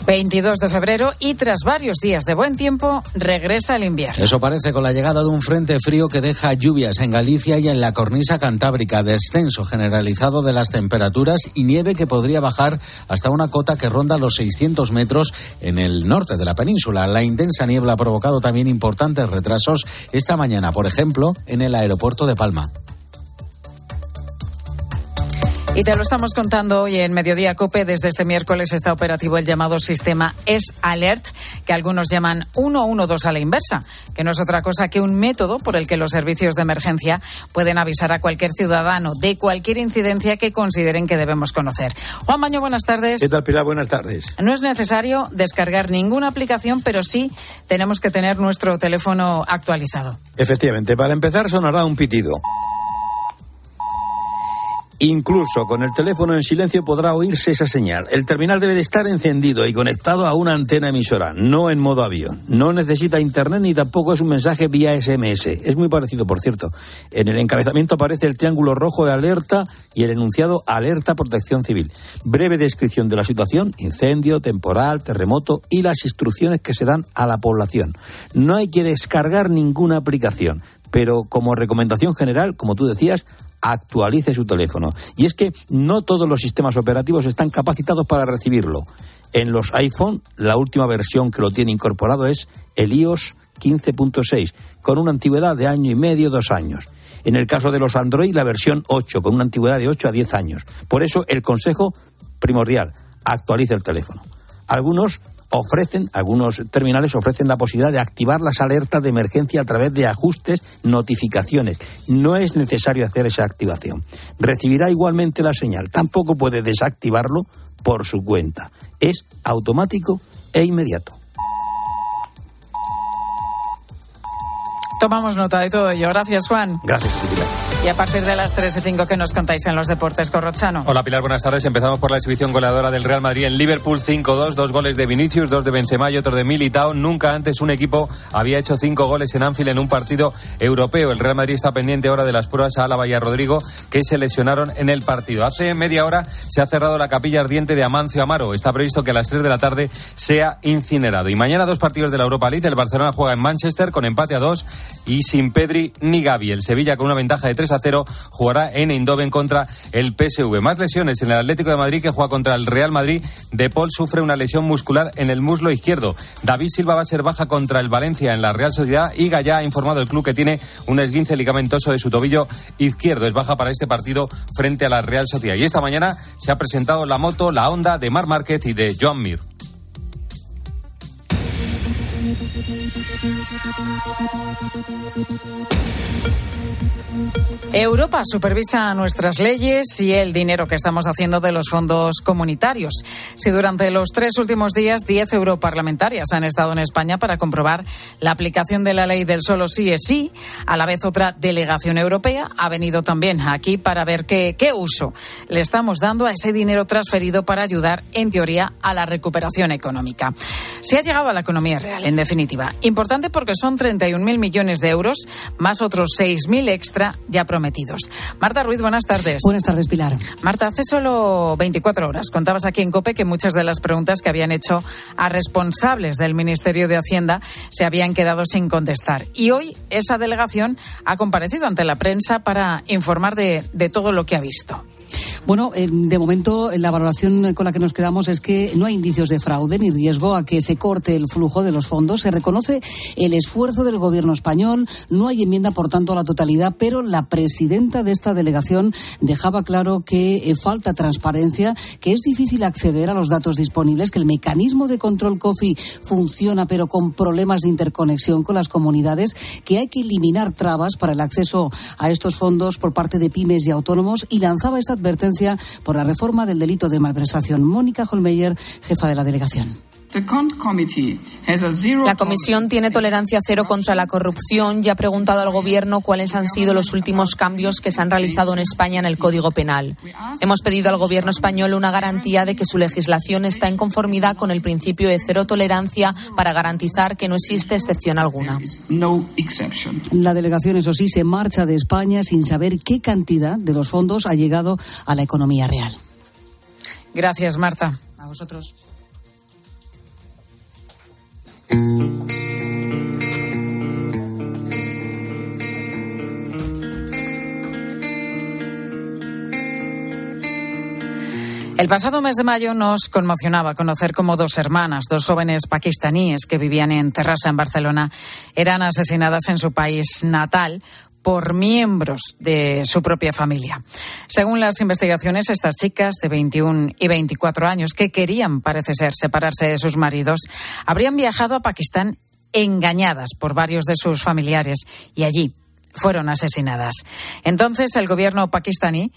22 de febrero y tras varios días de buen tiempo regresa el invierno. Eso parece con la llegada de un frente frío que deja lluvias en Galicia y en la cornisa cantábrica, descenso generalizado de las temperaturas y nieve que podría bajar hasta una cota que ronda los 600 metros en el norte de la península. La intensa niebla ha provocado también importantes retrasos esta mañana, por ejemplo, en el aeropuerto de Palma. Y te lo estamos contando hoy en Mediodía Cope. Desde este miércoles está operativo el llamado sistema S-Alert, que algunos llaman 112 a la inversa, que no es otra cosa que un método por el que los servicios de emergencia pueden avisar a cualquier ciudadano de cualquier incidencia que consideren que debemos conocer. Juan Baño, buenas tardes. ¿Qué tal, Pilar? Buenas tardes. No es necesario descargar ninguna aplicación, pero sí tenemos que tener nuestro teléfono actualizado. Efectivamente, para empezar sonará un pitido. Incluso con el teléfono en silencio podrá oírse esa señal. El terminal debe de estar encendido y conectado a una antena emisora, no en modo avión. No necesita internet ni tampoco es un mensaje vía SMS. Es muy parecido, por cierto. En el encabezamiento aparece el triángulo rojo de alerta y el enunciado alerta protección civil. Breve descripción de la situación, incendio, temporal, terremoto y las instrucciones que se dan a la población. No hay que descargar ninguna aplicación pero como recomendación general, como tú decías, actualice su teléfono. Y es que no todos los sistemas operativos están capacitados para recibirlo. En los iPhone, la última versión que lo tiene incorporado es el iOS 15.6, con una antigüedad de año y medio, dos años. En el caso de los Android, la versión 8, con una antigüedad de 8 a 10 años. Por eso, el consejo primordial, actualice el teléfono. Algunos ofrecen, algunos terminales ofrecen la posibilidad de activar las alertas de emergencia a través de ajustes, notificaciones. No es necesario hacer esa activación. Recibirá igualmente la señal. Tampoco puede desactivarlo por su cuenta. Es automático e inmediato. Tomamos nota de todo ello. Gracias, Juan. Gracias, y a partir de las 3 y 5, ¿qué nos contáis en los deportes, Corrochano? Hola, Pilar, buenas tardes. Empezamos por la exhibición goleadora del Real Madrid en Liverpool 5-2. Dos goles de Vinicius, dos de Benzema y otro de Militao. Nunca antes un equipo había hecho cinco goles en Anfield en un partido europeo. El Real Madrid está pendiente ahora de las pruebas a Álava y a Rodrigo, que se lesionaron en el partido. Hace media hora se ha cerrado la capilla ardiente de Amancio Amaro. Está previsto que a las 3 de la tarde sea incinerado. Y mañana dos partidos de la Europa League. El Barcelona juega en Manchester con empate a dos y sin Pedri ni Gavi. El Sevilla con una ventaja de 3 a 0 jugará en Eindhoven contra el PSV. Más lesiones en el Atlético de Madrid que juega contra el Real Madrid. De Paul sufre una lesión muscular en el muslo izquierdo. David Silva va a ser baja contra el Valencia en la Real Sociedad y Gaya ha informado el club que tiene un esguince ligamentoso de su tobillo izquierdo. Es baja para este partido frente a la Real Sociedad. Y esta mañana se ha presentado la moto, la Honda de Mar Márquez y de Joan Mir. Europa supervisa nuestras leyes y el dinero que estamos haciendo de los fondos comunitarios. Si durante los tres últimos días diez europarlamentarias han estado en España para comprobar la aplicación de la ley del solo sí es sí, a la vez otra delegación europea ha venido también aquí para ver qué, qué uso le estamos dando a ese dinero transferido para ayudar, en teoría, a la recuperación económica. Se ha llegado a la economía real, en definitiva. Importante porque son 31.000 millones de euros, más otros 6.000 extra ya prometidos Marta Ruiz, buenas tardes. Buenas tardes, Pilar. Marta, hace solo 24 horas contabas aquí en COPE que muchas de las preguntas que habían hecho a responsables del Ministerio de Hacienda se habían quedado sin contestar. Y hoy esa delegación ha comparecido ante la prensa para informar de, de todo lo que ha visto. Bueno, eh, de momento la valoración con la que nos quedamos es que no hay indicios de fraude ni riesgo a que se corte el flujo de los fondos. Se reconoce el esfuerzo del gobierno español. No hay enmienda, por tanto, a la totalidad, pero la presidenta de esta delegación dejaba claro que eh, falta transparencia, que es difícil acceder a los datos disponibles, que el mecanismo de control COFI funciona, pero con problemas de interconexión con las comunidades, que hay que eliminar trabas para el acceso a estos fondos por parte de pymes y autónomos y lanzaba esta advertencia por la reforma del delito de malversación. Mónica Holmeyer, jefa de la delegación. La Comisión tiene tolerancia cero contra la corrupción y ha preguntado al Gobierno cuáles han sido los últimos cambios que se han realizado en España en el Código Penal. Hemos pedido al Gobierno español una garantía de que su legislación está en conformidad con el principio de cero tolerancia para garantizar que no existe excepción alguna. La delegación, eso sí, se marcha de España sin saber qué cantidad de los fondos ha llegado a la economía real. Gracias, Marta. A vosotros. El pasado mes de mayo nos conmocionaba conocer cómo dos hermanas, dos jóvenes pakistaníes que vivían en Terrassa, en Barcelona, eran asesinadas en su país natal por miembros de su propia familia. Según las investigaciones, estas chicas de 21 y 24 años que querían, parece ser, separarse de sus maridos, habrían viajado a Pakistán engañadas por varios de sus familiares y allí fueron asesinadas. Entonces el gobierno pakistaní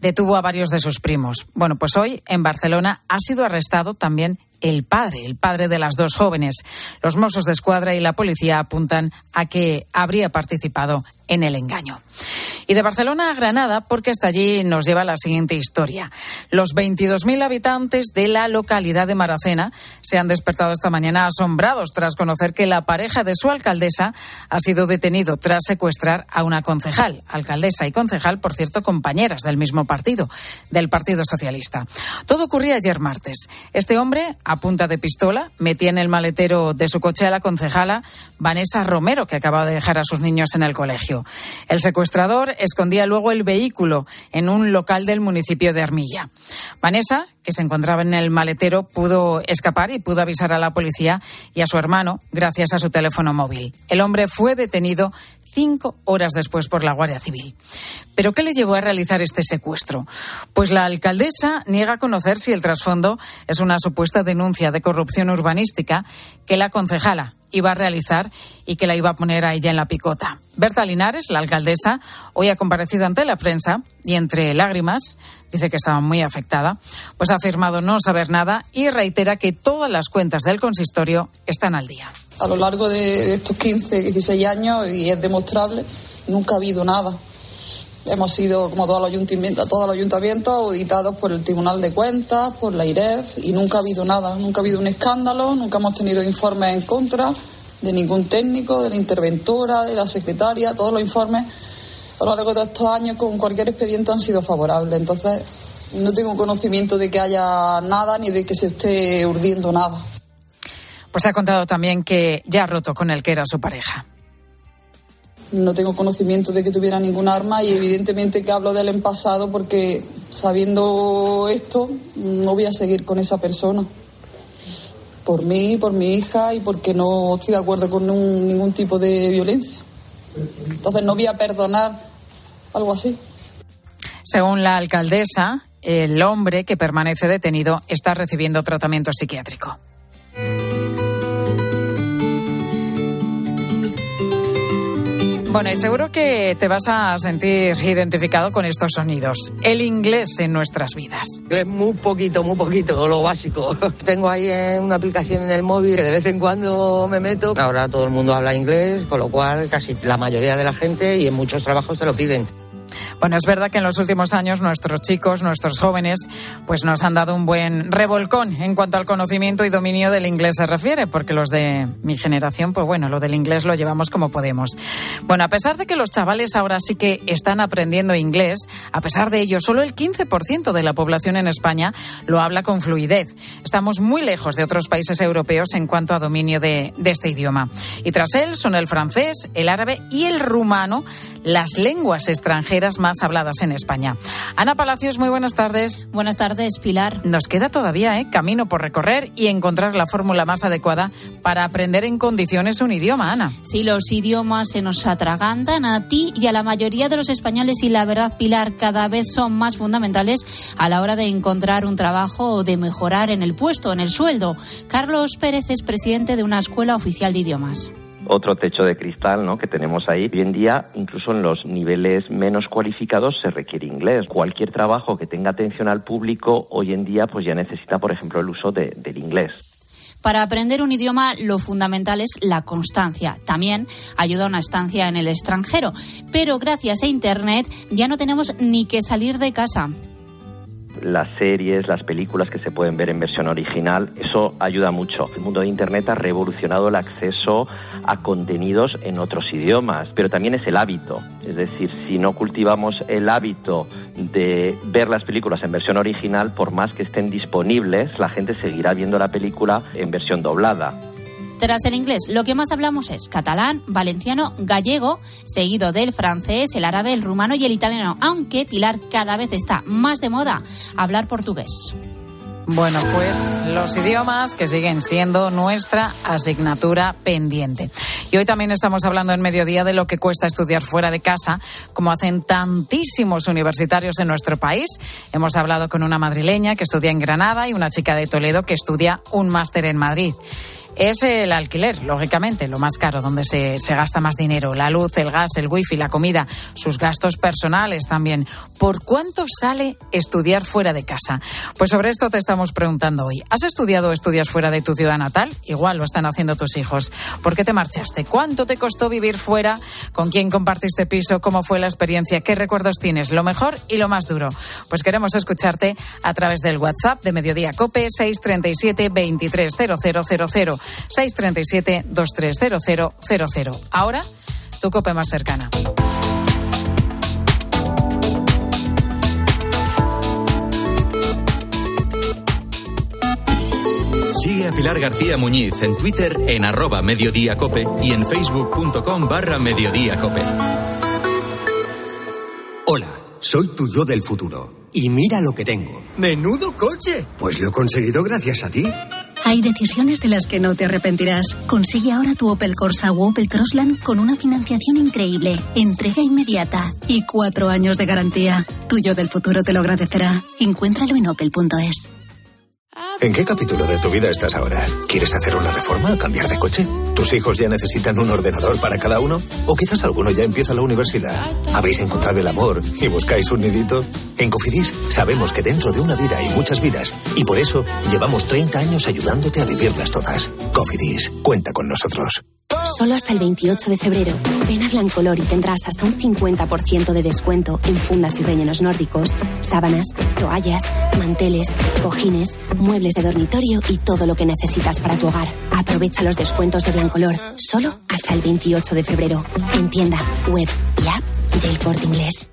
detuvo a varios de sus primos. Bueno, pues hoy en Barcelona ha sido arrestado también el padre, el padre de las dos jóvenes. Los Mossos de Escuadra y la policía apuntan a que habría participado en el engaño. Y de Barcelona a Granada, porque hasta allí nos lleva la siguiente historia. Los 22.000 habitantes de la localidad de Maracena se han despertado esta mañana asombrados tras conocer que la pareja de su alcaldesa ha sido detenido tras secuestrar a una concejal. Alcaldesa y concejal, por cierto, compañeras del mismo partido, del Partido Socialista. Todo ocurría ayer martes. Este hombre, a punta de pistola, metía en el maletero de su coche a la concejala Vanessa Romero, que acababa de dejar a sus niños en el colegio. El secuestrador escondía luego el vehículo en un local del municipio de Armilla. Vanessa, que se encontraba en el maletero, pudo escapar y pudo avisar a la policía y a su hermano gracias a su teléfono móvil. El hombre fue detenido cinco horas después por la Guardia Civil. ¿Pero qué le llevó a realizar este secuestro? Pues la alcaldesa niega conocer si el trasfondo es una supuesta denuncia de corrupción urbanística que la concejala iba a realizar y que la iba a poner a ella en la picota. Berta Linares, la alcaldesa, hoy ha comparecido ante la prensa y entre lágrimas dice que estaba muy afectada, pues ha afirmado no saber nada y reitera que todas las cuentas del consistorio están al día. A lo largo de estos 15, 16 años, y es demostrable, nunca ha habido nada. Hemos sido, como todos los ayuntamientos, todos los ayuntamientos auditados por el Tribunal de Cuentas, por la IREF, y nunca ha habido nada, nunca ha habido un escándalo, nunca hemos tenido informes en contra de ningún técnico, de la interventora, de la secretaria, todos los informes a lo largo de estos años con cualquier expediente han sido favorables. Entonces, no tengo conocimiento de que haya nada ni de que se esté urdiendo nada. Pues ha contado también que ya ha roto con el que era su pareja. No tengo conocimiento de que tuviera ningún arma y evidentemente que hablo de él en pasado porque sabiendo esto no voy a seguir con esa persona. Por mí, por mi hija y porque no estoy de acuerdo con ningún tipo de violencia. Entonces no voy a perdonar algo así. Según la alcaldesa, el hombre que permanece detenido está recibiendo tratamiento psiquiátrico. Bueno, y seguro que te vas a sentir identificado con estos sonidos. El inglés en nuestras vidas. Es muy poquito, muy poquito, lo básico. Tengo ahí una aplicación en el móvil que de vez en cuando me meto. Ahora todo el mundo habla inglés, con lo cual casi la mayoría de la gente y en muchos trabajos te lo piden. Bueno, es verdad que en los últimos años nuestros chicos, nuestros jóvenes, pues nos han dado un buen revolcón en cuanto al conocimiento y dominio del inglés se refiere, porque los de mi generación, pues bueno, lo del inglés lo llevamos como podemos. Bueno, a pesar de que los chavales ahora sí que están aprendiendo inglés, a pesar de ello, solo el 15% de la población en España lo habla con fluidez. Estamos muy lejos de otros países europeos en cuanto a dominio de, de este idioma. Y tras él son el francés, el árabe y el rumano, las lenguas extranjeras más más habladas en España. Ana Palacios, muy buenas tardes. Buenas tardes, Pilar. Nos queda todavía ¿eh? camino por recorrer y encontrar la fórmula más adecuada para aprender en condiciones un idioma, Ana. Sí, los idiomas se nos atragantan a ti y a la mayoría de los españoles y la verdad, Pilar, cada vez son más fundamentales a la hora de encontrar un trabajo o de mejorar en el puesto, en el sueldo. Carlos Pérez es presidente de una escuela oficial de idiomas otro techo de cristal ¿no? que tenemos ahí. Hoy en día, incluso en los niveles menos cualificados, se requiere inglés. Cualquier trabajo que tenga atención al público, hoy en día, pues ya necesita, por ejemplo, el uso de, del inglés. Para aprender un idioma lo fundamental es la constancia. También ayuda una estancia en el extranjero. Pero gracias a Internet ya no tenemos ni que salir de casa las series, las películas que se pueden ver en versión original, eso ayuda mucho. El mundo de Internet ha revolucionado el acceso a contenidos en otros idiomas, pero también es el hábito. Es decir, si no cultivamos el hábito de ver las películas en versión original, por más que estén disponibles, la gente seguirá viendo la película en versión doblada. Tras el inglés, lo que más hablamos es catalán, valenciano, gallego, seguido del francés, el árabe, el rumano y el italiano, aunque Pilar cada vez está más de moda hablar portugués. Bueno, pues los idiomas que siguen siendo nuestra asignatura pendiente. Y hoy también estamos hablando en mediodía de lo que cuesta estudiar fuera de casa, como hacen tantísimos universitarios en nuestro país. Hemos hablado con una madrileña que estudia en Granada y una chica de Toledo que estudia un máster en Madrid es el alquiler, lógicamente, lo más caro, donde se, se, gasta más dinero. La luz, el gas, el wifi, la comida, sus gastos personales también. ¿Por cuánto sale estudiar fuera de casa? Pues sobre esto te estamos preguntando hoy. ¿Has estudiado o estudias fuera de tu ciudad natal? Igual lo están haciendo tus hijos. ¿Por qué te marchaste? ¿Cuánto te costó vivir fuera? ¿Con quién compartiste piso? ¿Cómo fue la experiencia? ¿Qué recuerdos tienes? Lo mejor y lo más duro. Pues queremos escucharte a través del WhatsApp de Mediodía Cope 637 230000 637 230000. Ahora, tu cope más cercana. Sigue a Pilar García Muñiz en Twitter en arroba mediodíacope y en facebook.com barra mediodíacope. Hola, soy tu yo del futuro. Y mira lo que tengo. ¡Menudo coche! Pues lo he conseguido gracias a ti. Hay decisiones de las que no te arrepentirás. Consigue ahora tu Opel Corsa o Opel Crossland con una financiación increíble, entrega inmediata y cuatro años de garantía. Tuyo del futuro te lo agradecerá. Encuéntralo en opel.es. ¿En qué capítulo de tu vida estás ahora? ¿Quieres hacer una reforma cambiar de coche? ¿Tus hijos ya necesitan un ordenador para cada uno? ¿O quizás alguno ya empieza la universidad? ¿Habéis encontrado el amor y buscáis un nidito? En Cofidis sabemos que dentro de una vida hay muchas vidas y por eso llevamos 30 años ayudándote a vivirlas todas. Cofidis, cuenta con nosotros. Solo hasta el 28 de febrero, ven a Blancolor y tendrás hasta un 50% de descuento en fundas y rellenos nórdicos, sábanas, toallas, manteles, cojines, muebles de dormitorio y todo lo que necesitas para tu hogar. Aprovecha los descuentos de Blancolor solo hasta el 28 de febrero. En tienda, web y app del corte inglés.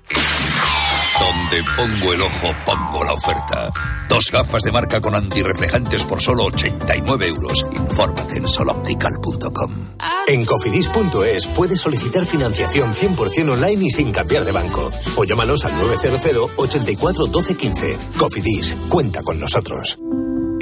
Donde pongo el ojo, pongo la oferta. Dos gafas de marca con antirreflejantes por solo 89 euros. Infórmate en soloptical.com. En cofidis.es puedes solicitar financiación 100% online y sin cambiar de banco. O llámanos al 900 84 12 15. Cofidis, cuenta con nosotros.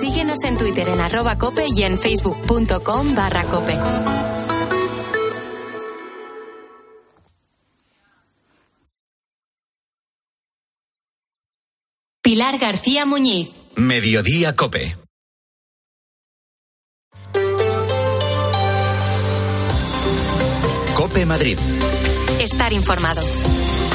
Síguenos en Twitter en arroba cope y en facebook.com barra cope. Pilar García Muñiz. Mediodía Cope. Cope Madrid. Estar informado.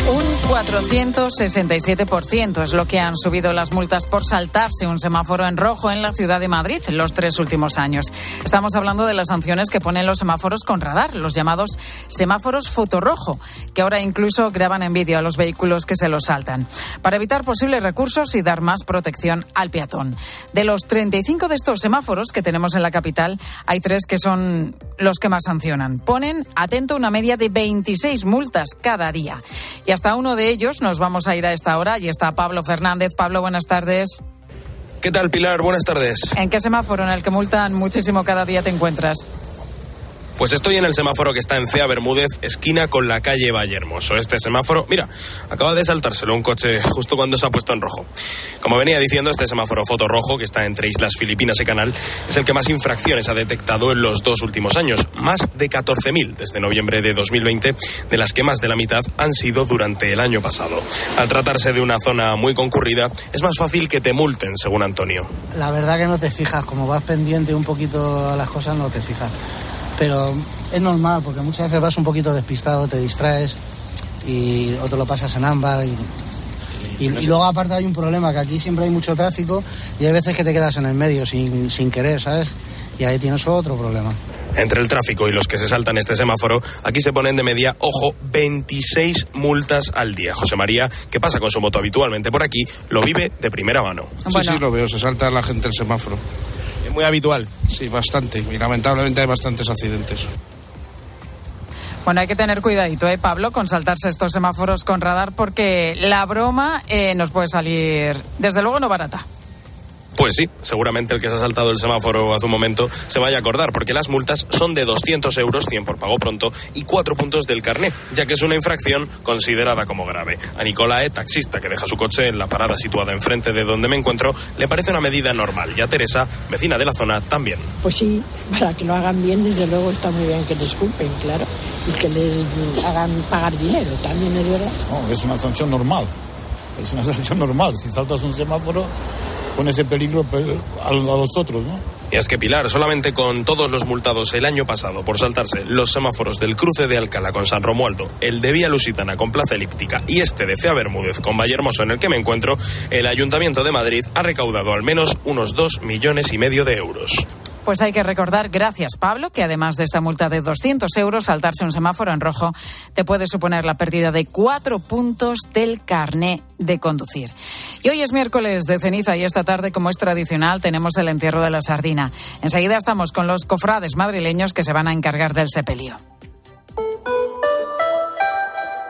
Un 467% es lo que han subido las multas por saltarse un semáforo en rojo en la ciudad de Madrid los tres últimos años. Estamos hablando de las sanciones que ponen los semáforos con radar, los llamados semáforos fotorrojo, que ahora incluso graban en vídeo a los vehículos que se los saltan, para evitar posibles recursos y dar más protección al peatón. De los 35 de estos semáforos que tenemos en la capital, hay tres que son los que más sancionan. Ponen, atento, una media de 26 multas cada día. Y hasta uno de ellos nos vamos a ir a esta hora. Y está Pablo Fernández. Pablo, buenas tardes. ¿Qué tal, Pilar? Buenas tardes. ¿En qué semáforo en el que multan muchísimo cada día te encuentras? Pues estoy en el semáforo que está en Cea Bermúdez, esquina con la calle Valle Hermoso. Este semáforo, mira, acaba de saltárselo un coche justo cuando se ha puesto en rojo. Como venía diciendo, este semáforo foto rojo, que está entre Islas Filipinas y Canal, es el que más infracciones ha detectado en los dos últimos años. Más de 14.000 desde noviembre de 2020, de las que más de la mitad han sido durante el año pasado. Al tratarse de una zona muy concurrida, es más fácil que te multen, según Antonio. La verdad que no te fijas, como vas pendiente un poquito a las cosas, no te fijas pero es normal porque muchas veces vas un poquito despistado, te distraes y o te lo pasas en ámbar y, y, y, luego aparte hay un problema que aquí siempre hay mucho tráfico y hay veces que te quedas en el medio sin, sin querer, ¿sabes? Y ahí tienes otro problema. Entre el tráfico y los que se saltan este semáforo, aquí se ponen de media, ojo, 26 multas al día. José María, que pasa con su moto habitualmente por aquí, lo vive de primera mano. Sí, sí, lo veo, se salta la gente el semáforo muy habitual. Sí, bastante. Y lamentablemente hay bastantes accidentes. Bueno, hay que tener cuidadito, ¿eh, Pablo, con saltarse estos semáforos con radar porque la broma eh, nos puede salir, desde luego, no barata. Pues sí, seguramente el que se ha saltado el semáforo hace un momento se vaya a acordar, porque las multas son de 200 euros, 100 por pago pronto, y 4 puntos del carnet, ya que es una infracción considerada como grave. A Nicolae, taxista que deja su coche en la parada situada enfrente de donde me encuentro, le parece una medida normal, y a Teresa, vecina de la zona, también. Pues sí, para que lo hagan bien, desde luego está muy bien que les culpen, claro, y que les hagan pagar dinero, también es verdad. No, es una sanción normal, es una sanción normal. Si saltas un semáforo con ese peligro a los otros, ¿no? Y es que Pilar, solamente con todos los multados el año pasado por saltarse los semáforos del cruce de Alcalá con San Romualdo, el de Vía Lusitana con Plaza Elíptica y este de Cea Bermúdez con Valle Hermoso en el que me encuentro, el Ayuntamiento de Madrid ha recaudado al menos unos dos millones y medio de euros. Pues hay que recordar, gracias Pablo, que además de esta multa de 200 euros, saltarse un semáforo en rojo te puede suponer la pérdida de cuatro puntos del carné de conducir. Y hoy es miércoles de ceniza y esta tarde, como es tradicional, tenemos el entierro de la sardina. Enseguida estamos con los cofrades madrileños que se van a encargar del sepelio.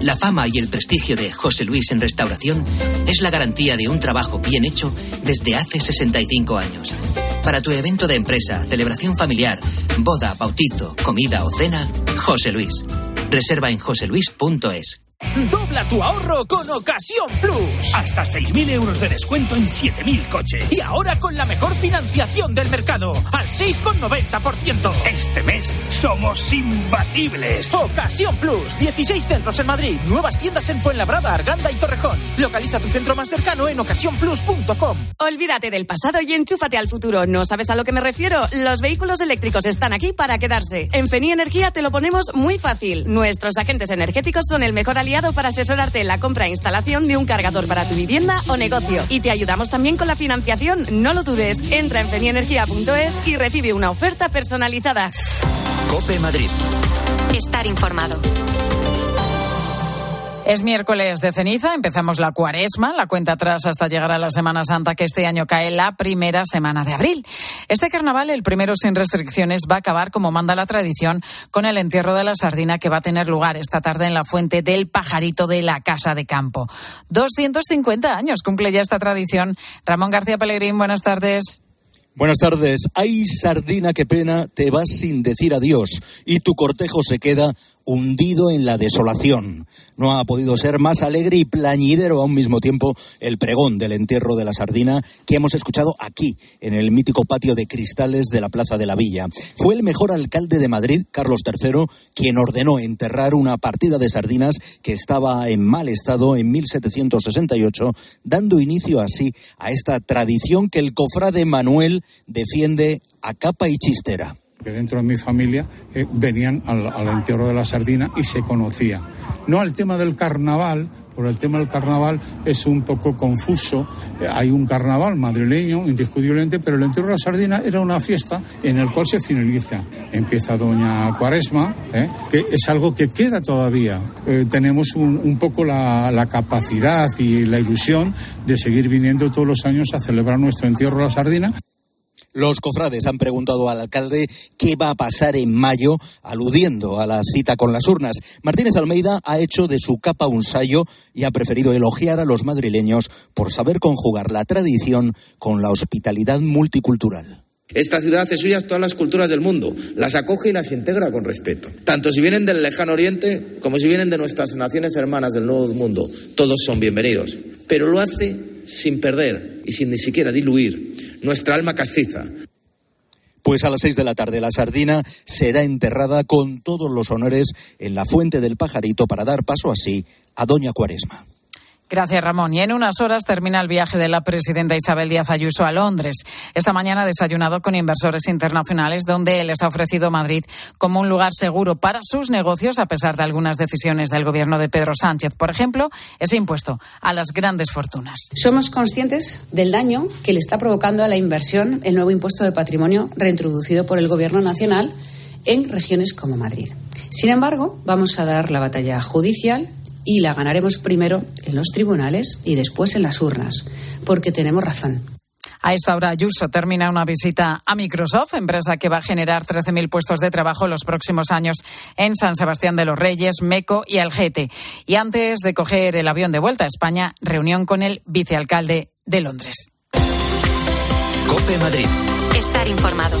La fama y el prestigio de José Luis en restauración es la garantía de un trabajo bien hecho desde hace 65 años. Para tu evento de empresa, celebración familiar, boda, bautizo, comida o cena, José Luis. Reserva en joseluis.es. Dobla tu ahorro con Ocasión Plus. Hasta 6.000 euros de descuento en 7.000 coches. Y ahora con la mejor financiación del mercado, al 6,90%. Este mes somos imbatibles. Ocasión Plus. 16 centros en Madrid. Nuevas tiendas en Fuenlabrada, Arganda y Torrejón. Localiza tu centro más cercano en ocasiónplus.com. Olvídate del pasado y enchúfate al futuro. ¿No sabes a lo que me refiero? Los vehículos eléctricos están aquí para quedarse. En Feni Energía te lo ponemos muy fácil. Nuestros agentes energéticos son el mejor aliado para asesorarte en la compra e instalación de un cargador para tu vivienda o negocio. Y te ayudamos también con la financiación. No lo dudes. Entra en fenienergia.es y recibe una oferta personalizada. Cope Madrid. Estar informado. Es miércoles de ceniza, empezamos la cuaresma, la cuenta atrás hasta llegar a la Semana Santa que este año cae la primera semana de abril. Este carnaval, el primero sin restricciones, va a acabar como manda la tradición con el entierro de la sardina que va a tener lugar esta tarde en la fuente del pajarito de la Casa de Campo. 250 años cumple ya esta tradición. Ramón García Pellegrín, buenas tardes. Buenas tardes. Ay, sardina, qué pena, te vas sin decir adiós y tu cortejo se queda hundido en la desolación. No ha podido ser más alegre y plañidero a un mismo tiempo el pregón del entierro de la sardina que hemos escuchado aquí, en el mítico patio de cristales de la Plaza de la Villa. Fue el mejor alcalde de Madrid, Carlos III, quien ordenó enterrar una partida de sardinas que estaba en mal estado en 1768, dando inicio así a esta tradición que el cofrade Manuel defiende a capa y chistera que dentro de mi familia eh, venían al, entierro de la sardina y se conocía. No al tema del carnaval, porque el tema del carnaval es un poco confuso. Eh, hay un carnaval madrileño, indiscutiblemente, pero el entierro de la sardina era una fiesta en el cual se finaliza. Empieza Doña Cuaresma, eh, que es algo que queda todavía. tenemos un, un poco la, la, capacidad y la ilusión de seguir viniendo todos los años a celebrar nuestro entierro de la sardina. Los cofrades han preguntado al alcalde qué va a pasar en mayo, aludiendo a la cita con las urnas. Martínez Almeida ha hecho de su capa un sayo y ha preferido elogiar a los madrileños por saber conjugar la tradición con la hospitalidad multicultural. Esta ciudad hace suyas todas las culturas del mundo, las acoge y las integra con respeto. Tanto si vienen del lejano oriente como si vienen de nuestras naciones hermanas del Nuevo Mundo, todos son bienvenidos. Pero lo hace sin perder y sin ni siquiera diluir nuestra alma castiza. Pues a las seis de la tarde la sardina será enterrada con todos los honores en la fuente del pajarito para dar paso así a Doña Cuaresma. Gracias, Ramón. Y en unas horas termina el viaje de la presidenta Isabel Díaz Ayuso a Londres. Esta mañana ha desayunado con inversores internacionales, donde les ha ofrecido Madrid como un lugar seguro para sus negocios, a pesar de algunas decisiones del gobierno de Pedro Sánchez. Por ejemplo, ese impuesto a las grandes fortunas. Somos conscientes del daño que le está provocando a la inversión el nuevo impuesto de patrimonio reintroducido por el gobierno nacional en regiones como Madrid. Sin embargo, vamos a dar la batalla judicial y la ganaremos primero en los tribunales y después en las urnas, porque tenemos razón. A esta hora, Ayuso termina una visita a Microsoft, empresa que va a generar 13.000 puestos de trabajo los próximos años en San Sebastián de los Reyes, Meco y Algete. Y antes de coger el avión de vuelta a España, reunión con el vicealcalde de Londres. Cope Madrid. Estar informado.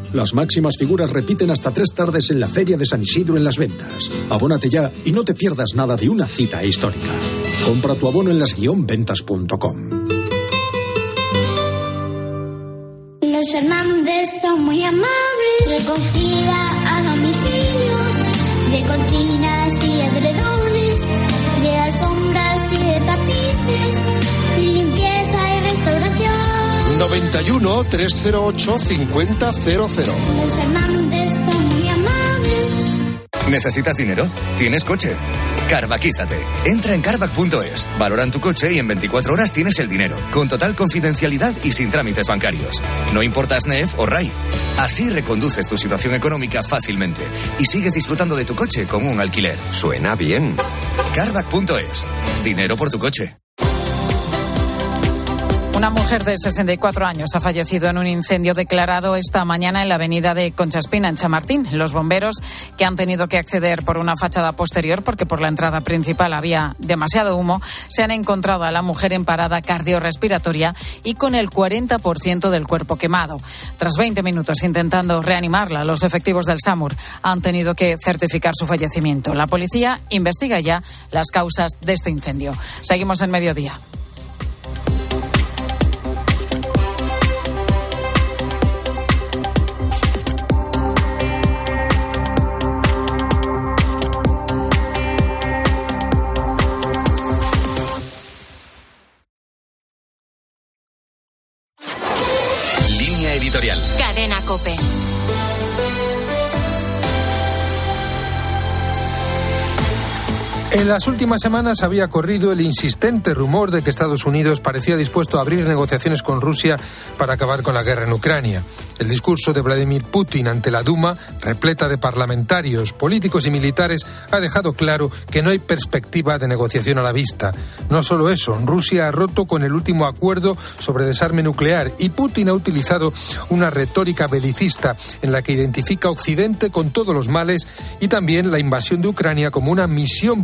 Las máximas figuras repiten hasta tres tardes en la Feria de San Isidro en las ventas. Abónate ya y no te pierdas nada de una cita histórica. Compra tu abono en las-ventas.com. Los Fernández son muy amables. Recogida a domicilio de cortinas y edredones, de alfombras y de tapices. 91 308 5000. ¿Necesitas dinero? ¿Tienes coche? Carvaquízate. Entra en carvac.es, valoran tu coche y en 24 horas tienes el dinero, con total confidencialidad y sin trámites bancarios. No importa SNEF o RAI. Así reconduces tu situación económica fácilmente y sigues disfrutando de tu coche como un alquiler. Suena bien. Carvac.es. Dinero por tu coche. Una mujer de 64 años ha fallecido en un incendio declarado esta mañana en la avenida de Conchaspina, en Chamartín. Los bomberos, que han tenido que acceder por una fachada posterior porque por la entrada principal había demasiado humo, se han encontrado a la mujer en parada cardiorrespiratoria y con el 40% del cuerpo quemado. Tras 20 minutos intentando reanimarla, los efectivos del SAMUR han tenido que certificar su fallecimiento. La policía investiga ya las causas de este incendio. Seguimos en mediodía. Las últimas semanas había corrido el insistente rumor de que Estados Unidos parecía dispuesto a abrir negociaciones con Rusia para acabar con la guerra en Ucrania. El discurso de Vladimir Putin ante la Duma, repleta de parlamentarios, políticos y militares, ha dejado claro que no hay perspectiva de negociación a la vista. No solo eso, Rusia ha roto con el último acuerdo sobre desarme nuclear y Putin ha utilizado una retórica belicista en la que identifica a Occidente con todos los males y también la invasión de Ucrania como una misión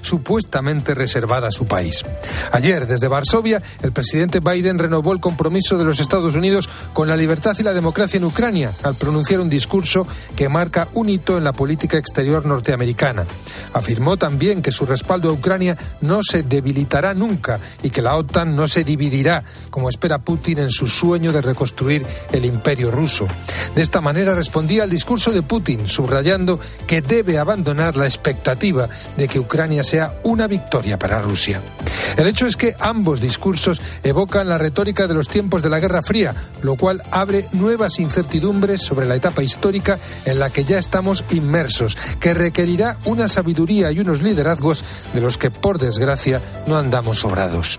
supuestamente reservada a su país. Ayer, desde Varsovia, el presidente Biden renovó el compromiso de los Estados Unidos con la libertad y la democracia en Ucrania al pronunciar un discurso que marca un hito en la política exterior norteamericana. Afirmó también que su respaldo a Ucrania no se debilitará nunca y que la OTAN no se dividirá, como espera Putin en su sueño de reconstruir el imperio ruso. De esta manera respondía al discurso de Putin, subrayando que debe abandonar la expectativa de que Ucrania sea una victoria para Rusia. El hecho es que ambos discursos evocan la retórica de los tiempos de la Guerra Fría, lo cual abre nuevas incertidumbres sobre la etapa histórica en la que ya estamos inmersos, que requerirá una sabiduría y unos liderazgos de los que, por desgracia, no andamos sobrados.